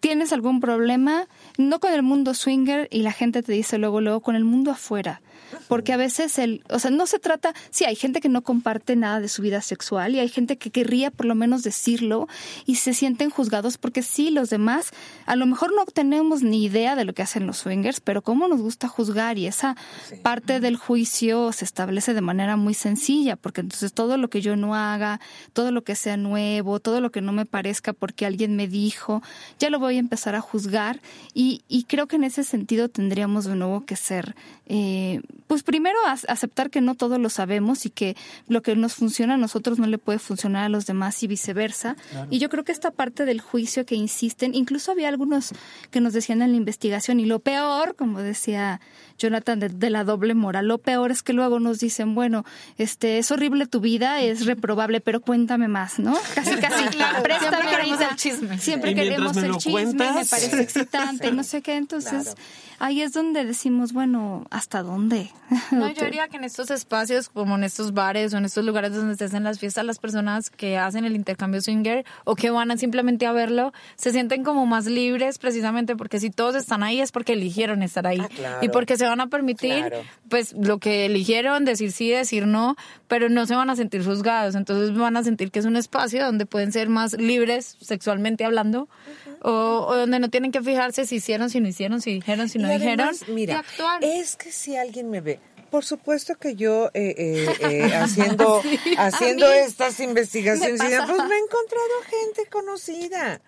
tienes algún problema, no con el mundo swinger y la gente te dice luego, luego, con el mundo afuera porque a veces el, o sea, no se trata, sí, hay gente que no comparte nada de su vida sexual y hay gente que querría por lo menos decirlo y se sienten juzgados porque sí, los demás, a lo mejor no tenemos ni idea de lo que hacen los swingers, pero cómo nos gusta juzgar y esa parte del juicio se establece de manera muy sencilla, porque entonces todo lo que yo no haga, todo lo que sea nuevo, todo lo que no me parezca porque alguien me dijo, ya lo voy a empezar a juzgar y, y creo que en ese sentido tendríamos de nuevo que ser eh, pues primero aceptar que no todo lo sabemos y que lo que nos funciona a nosotros no le puede funcionar a los demás y viceversa. Y yo creo que esta parte del juicio que insisten, incluso había algunos que nos decían en la investigación, y lo peor, como decía Jonathan, de, la doble moral, lo peor es que luego nos dicen, bueno, este es horrible tu vida, es reprobable, pero cuéntame más, ¿no? Casi, casi, claro, préstame queremos el chisme. Siempre queremos el chisme, me parece excitante, no sé qué, entonces ahí es donde decimos, bueno, ¿hasta dónde? No, yo diría que en estos espacios, como en estos bares o en estos lugares donde se hacen las fiestas, las personas que hacen el intercambio swinger o que van simplemente a verlo, se sienten como más libres precisamente porque si todos están ahí es porque eligieron estar ahí. Ah, y porque se van a permitir, pues, lo que eligieron, decir sí, decir no, pero no se van a sentir juzgados. Entonces van a sentir que es un espacio donde pueden ser más libres sexualmente hablando o, donde no tienen que fijarse si hicieron, si no hicieron, si dijeron, si no dijeron. Mira, es que si alguien me ve, por supuesto que yo eh, eh, eh haciendo haciendo estas investigaciones, pues me he encontrado gente conocida.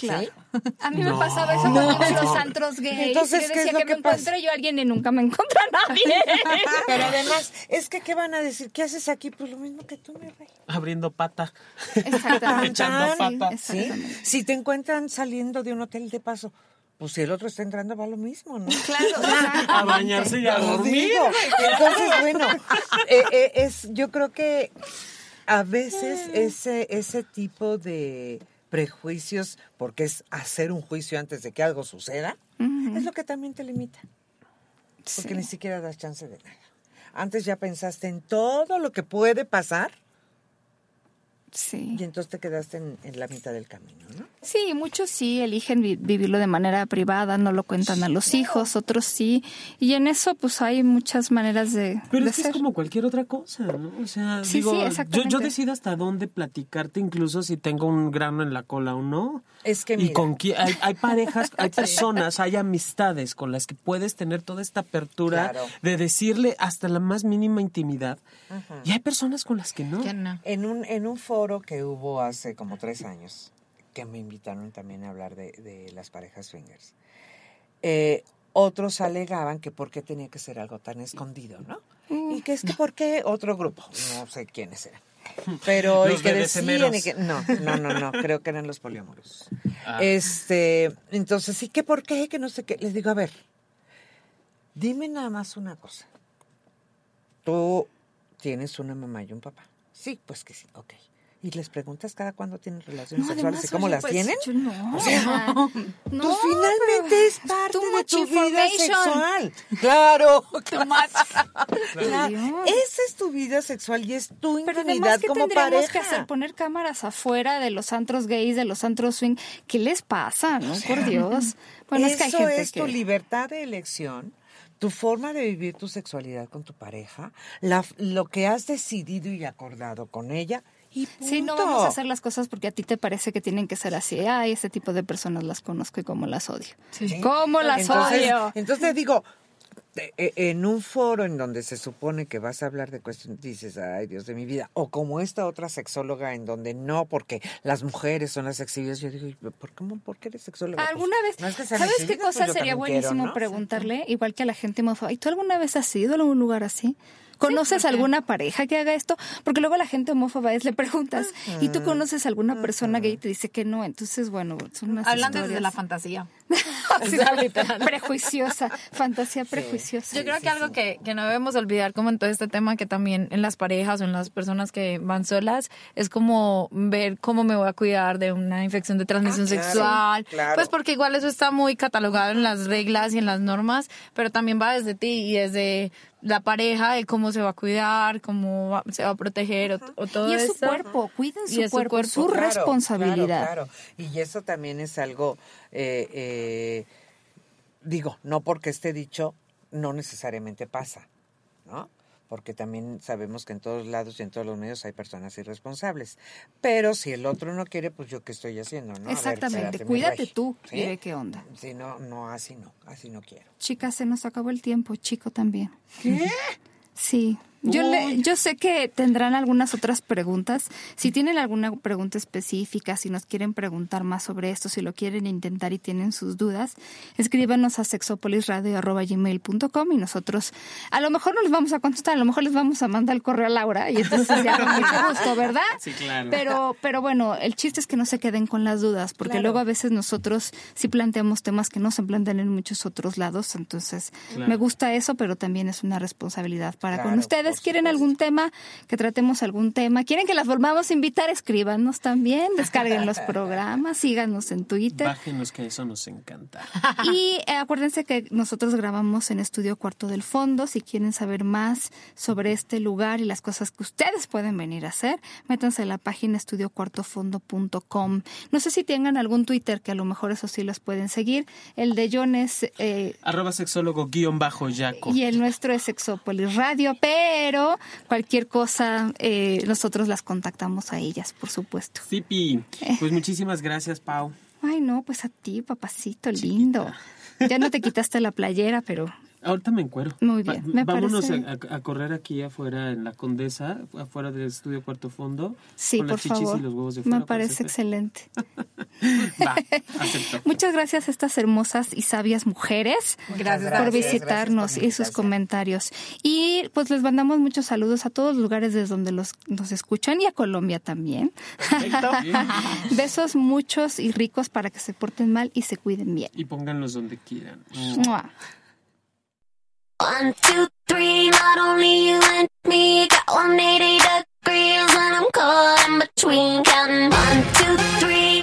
Claro. A mí me pasaba eso cuando iba a los antros gays. Entonces, yo decía que, me encuentre yo a alguien y nunca me encuentra a nadie. Pero además, es que ¿qué van a decir? ¿Qué haces aquí? Pues lo mismo que tú, me rey. Abriendo pata. Exactamente. Echando pata. ¿Sí? Si te encuentran saliendo de un hotel de paso, pues si el otro está entrando va lo mismo, ¿no? Claro. a bañarse y a dormir. Entonces, bueno, eh, eh, es, yo creo que a veces ese, ese tipo de prejuicios, porque es hacer un juicio antes de que algo suceda, es lo que también te limita. Porque ni siquiera das chance de nada. Antes ya pensaste en todo lo que puede pasar Sí. Y entonces te quedaste en, la mitad del camino, ¿no? Sí, muchos sí eligen vivirlo de manera privada, no lo cuentan a los hijos, otros sí. Y en eso, pues hay muchas maneras de. Pero es, como cualquier otra cosa, ¿no? O sea, digo, yo, yo, decido hasta dónde platicarte, incluso si tengo un grano en la cola o no. Es que Y con hay, hay parejas, hay personas, hay amistades con las que puedes tener toda esta apertura de decirle hasta la más mínima intimidad. Y hay personas con las que no. En un, en un foro que hubo hace como tres años, que me invitaron también a hablar de, las parejas swingers, eh, otros alegaban que por qué tenía que ser algo tan escondido, ¿no? Y que es que por qué otro grupo, no sé quiénes eran pero y que decían y que no, no, no, no, creo que eran los poliamoros. Ah. Este, entonces, sí que por qué, que no sé qué. Les digo, a ver, dime nada más una cosa. Tú tienes una mamá y un papá. Sí, pues que sí, ok y les preguntas cada cuándo tienen relaciones sexuales y cómo las pues, tienen. No, o sea, no, pues finalmente es parte de tu vida sexual. Claro. Esa es tu vida sexual y es tu intimidad Pero además, ¿qué como que hacer? Poner cámaras afuera de los antros gays, de los antros swing. ¿Qué les pasa? No, por Dios. Bueno, es que hay gente es tu libertad de elección tu forma de vivir tu sexualidad con tu pareja, la, lo que has decidido y acordado con ella Sí, no vamos a hacer las cosas porque a ti te parece que tienen que ser así. Ay, ese tipo de personas las conozco y cómo las odio. Sí. ¿Cómo las odio? Entonces digo, e, en un foro en donde se supone que vas a hablar de cuestiones, dices, ay Dios de mi vida, o como esta otra sexóloga en donde no, porque las mujeres son las exhibidas, yo digo, ¿por qué, por qué eres sexóloga? Pues, ¿Alguna vez? ¿Sabes qué pues cosa sería buenísimo preguntarle? Igual que a la gente ¿y tú alguna vez has ido a algún lugar así? ¿Conoces alguna pareja que haga esto? Porque luego la gente homófoba es, le preguntas, ¿y tú conoces alguna persona gay? Y te dice que no. Entonces, bueno, son unas Hablando de la fantasía. prejuiciosa, fantasía prejuiciosa. Yo creo que algo que, que, no debemos olvidar como en todo este tema, que también en las parejas o en las personas que van solas, es como ver cómo me voy a cuidar de una infección de transmisión ah, sexual. Pues porque igual eso está muy catalogado en las reglas y en las normas, pero también va desde ti y desde la pareja de cómo se va a cuidar, cómo se va a proteger o, todo eso. Y es su cuerpo, cuiden su, cuerpo, su, responsabilidad. Claro, Y eso también es algo, eh, eh, digo, no porque esté dicho, no necesariamente pasa, ¿no? Porque también sabemos que en todos lados y en todos los medios hay personas irresponsables. Pero si el otro no quiere, pues yo qué estoy haciendo, ¿no? Exactamente, cuídate tú, ¿Sí? qué onda. Si no, no, así no, así no quiero. Chicas, se nos acabó el tiempo, chico también. ¿Qué? Sí. Yo, le, yo sé que tendrán algunas otras preguntas. Si tienen alguna pregunta específica, si nos quieren preguntar más sobre esto, si lo quieren intentar y tienen sus dudas, escríbanos a sexopolisradio.com y nosotros a lo mejor no les vamos a contestar, a lo mejor les vamos a mandar el correo a Laura y entonces ya con mucho gusto, ¿verdad? Sí, claro. Pero, pero bueno, el chiste es que no se queden con las dudas, porque luego a veces nosotros sí planteamos temas que no se plantean en muchos otros lados, entonces me gusta eso, pero también es una responsabilidad para con ustedes quieren algún tema, que tratemos algún tema, quieren que las volvamos a invitar, escríbanos también, descarguen los programas, síganos en Twitter. Bájenos que eso nos encanta. Y eh, acuérdense que nosotros grabamos en Estudio Cuarto del Fondo. Si quieren saber más sobre este lugar y las cosas que ustedes pueden venir a hacer, métanse a la página estudiocuartofondo.com. No sé si tengan algún Twitter, que a lo mejor eso sí los pueden seguir. El de John es... Eh, Arroba sexólogo guion bajo Yaco. Y el nuestro es Sexópolis Radio, pero pero cualquier cosa eh, nosotros las contactamos a ellas, por supuesto. Sipi, eh. pues muchísimas gracias, Pau. Ay, no, pues a ti, papacito lindo. Ya no te quitaste la playera, pero Ahorita me encuero. Muy bien, me Vámonos a, a, correr aquí afuera en la Condesa, afuera del estudio Cuarto Fondo. Sí, con por las chichis favor. Y los huevos de me parece excelente. Va, acepto. Muchas gracias a estas hermosas y sabias mujeres gracias, por visitarnos y sus comentarios. Y pues les mandamos muchos saludos a todos los lugares desde donde los, nos escuchan y a Colombia también. Besos muchos y ricos para que se porten mal y se cuiden bien. Y pónganlos donde quieran. One, two, three, not only you and me. Got 180 degrees and I'm caught in between. Counting. One, two, three,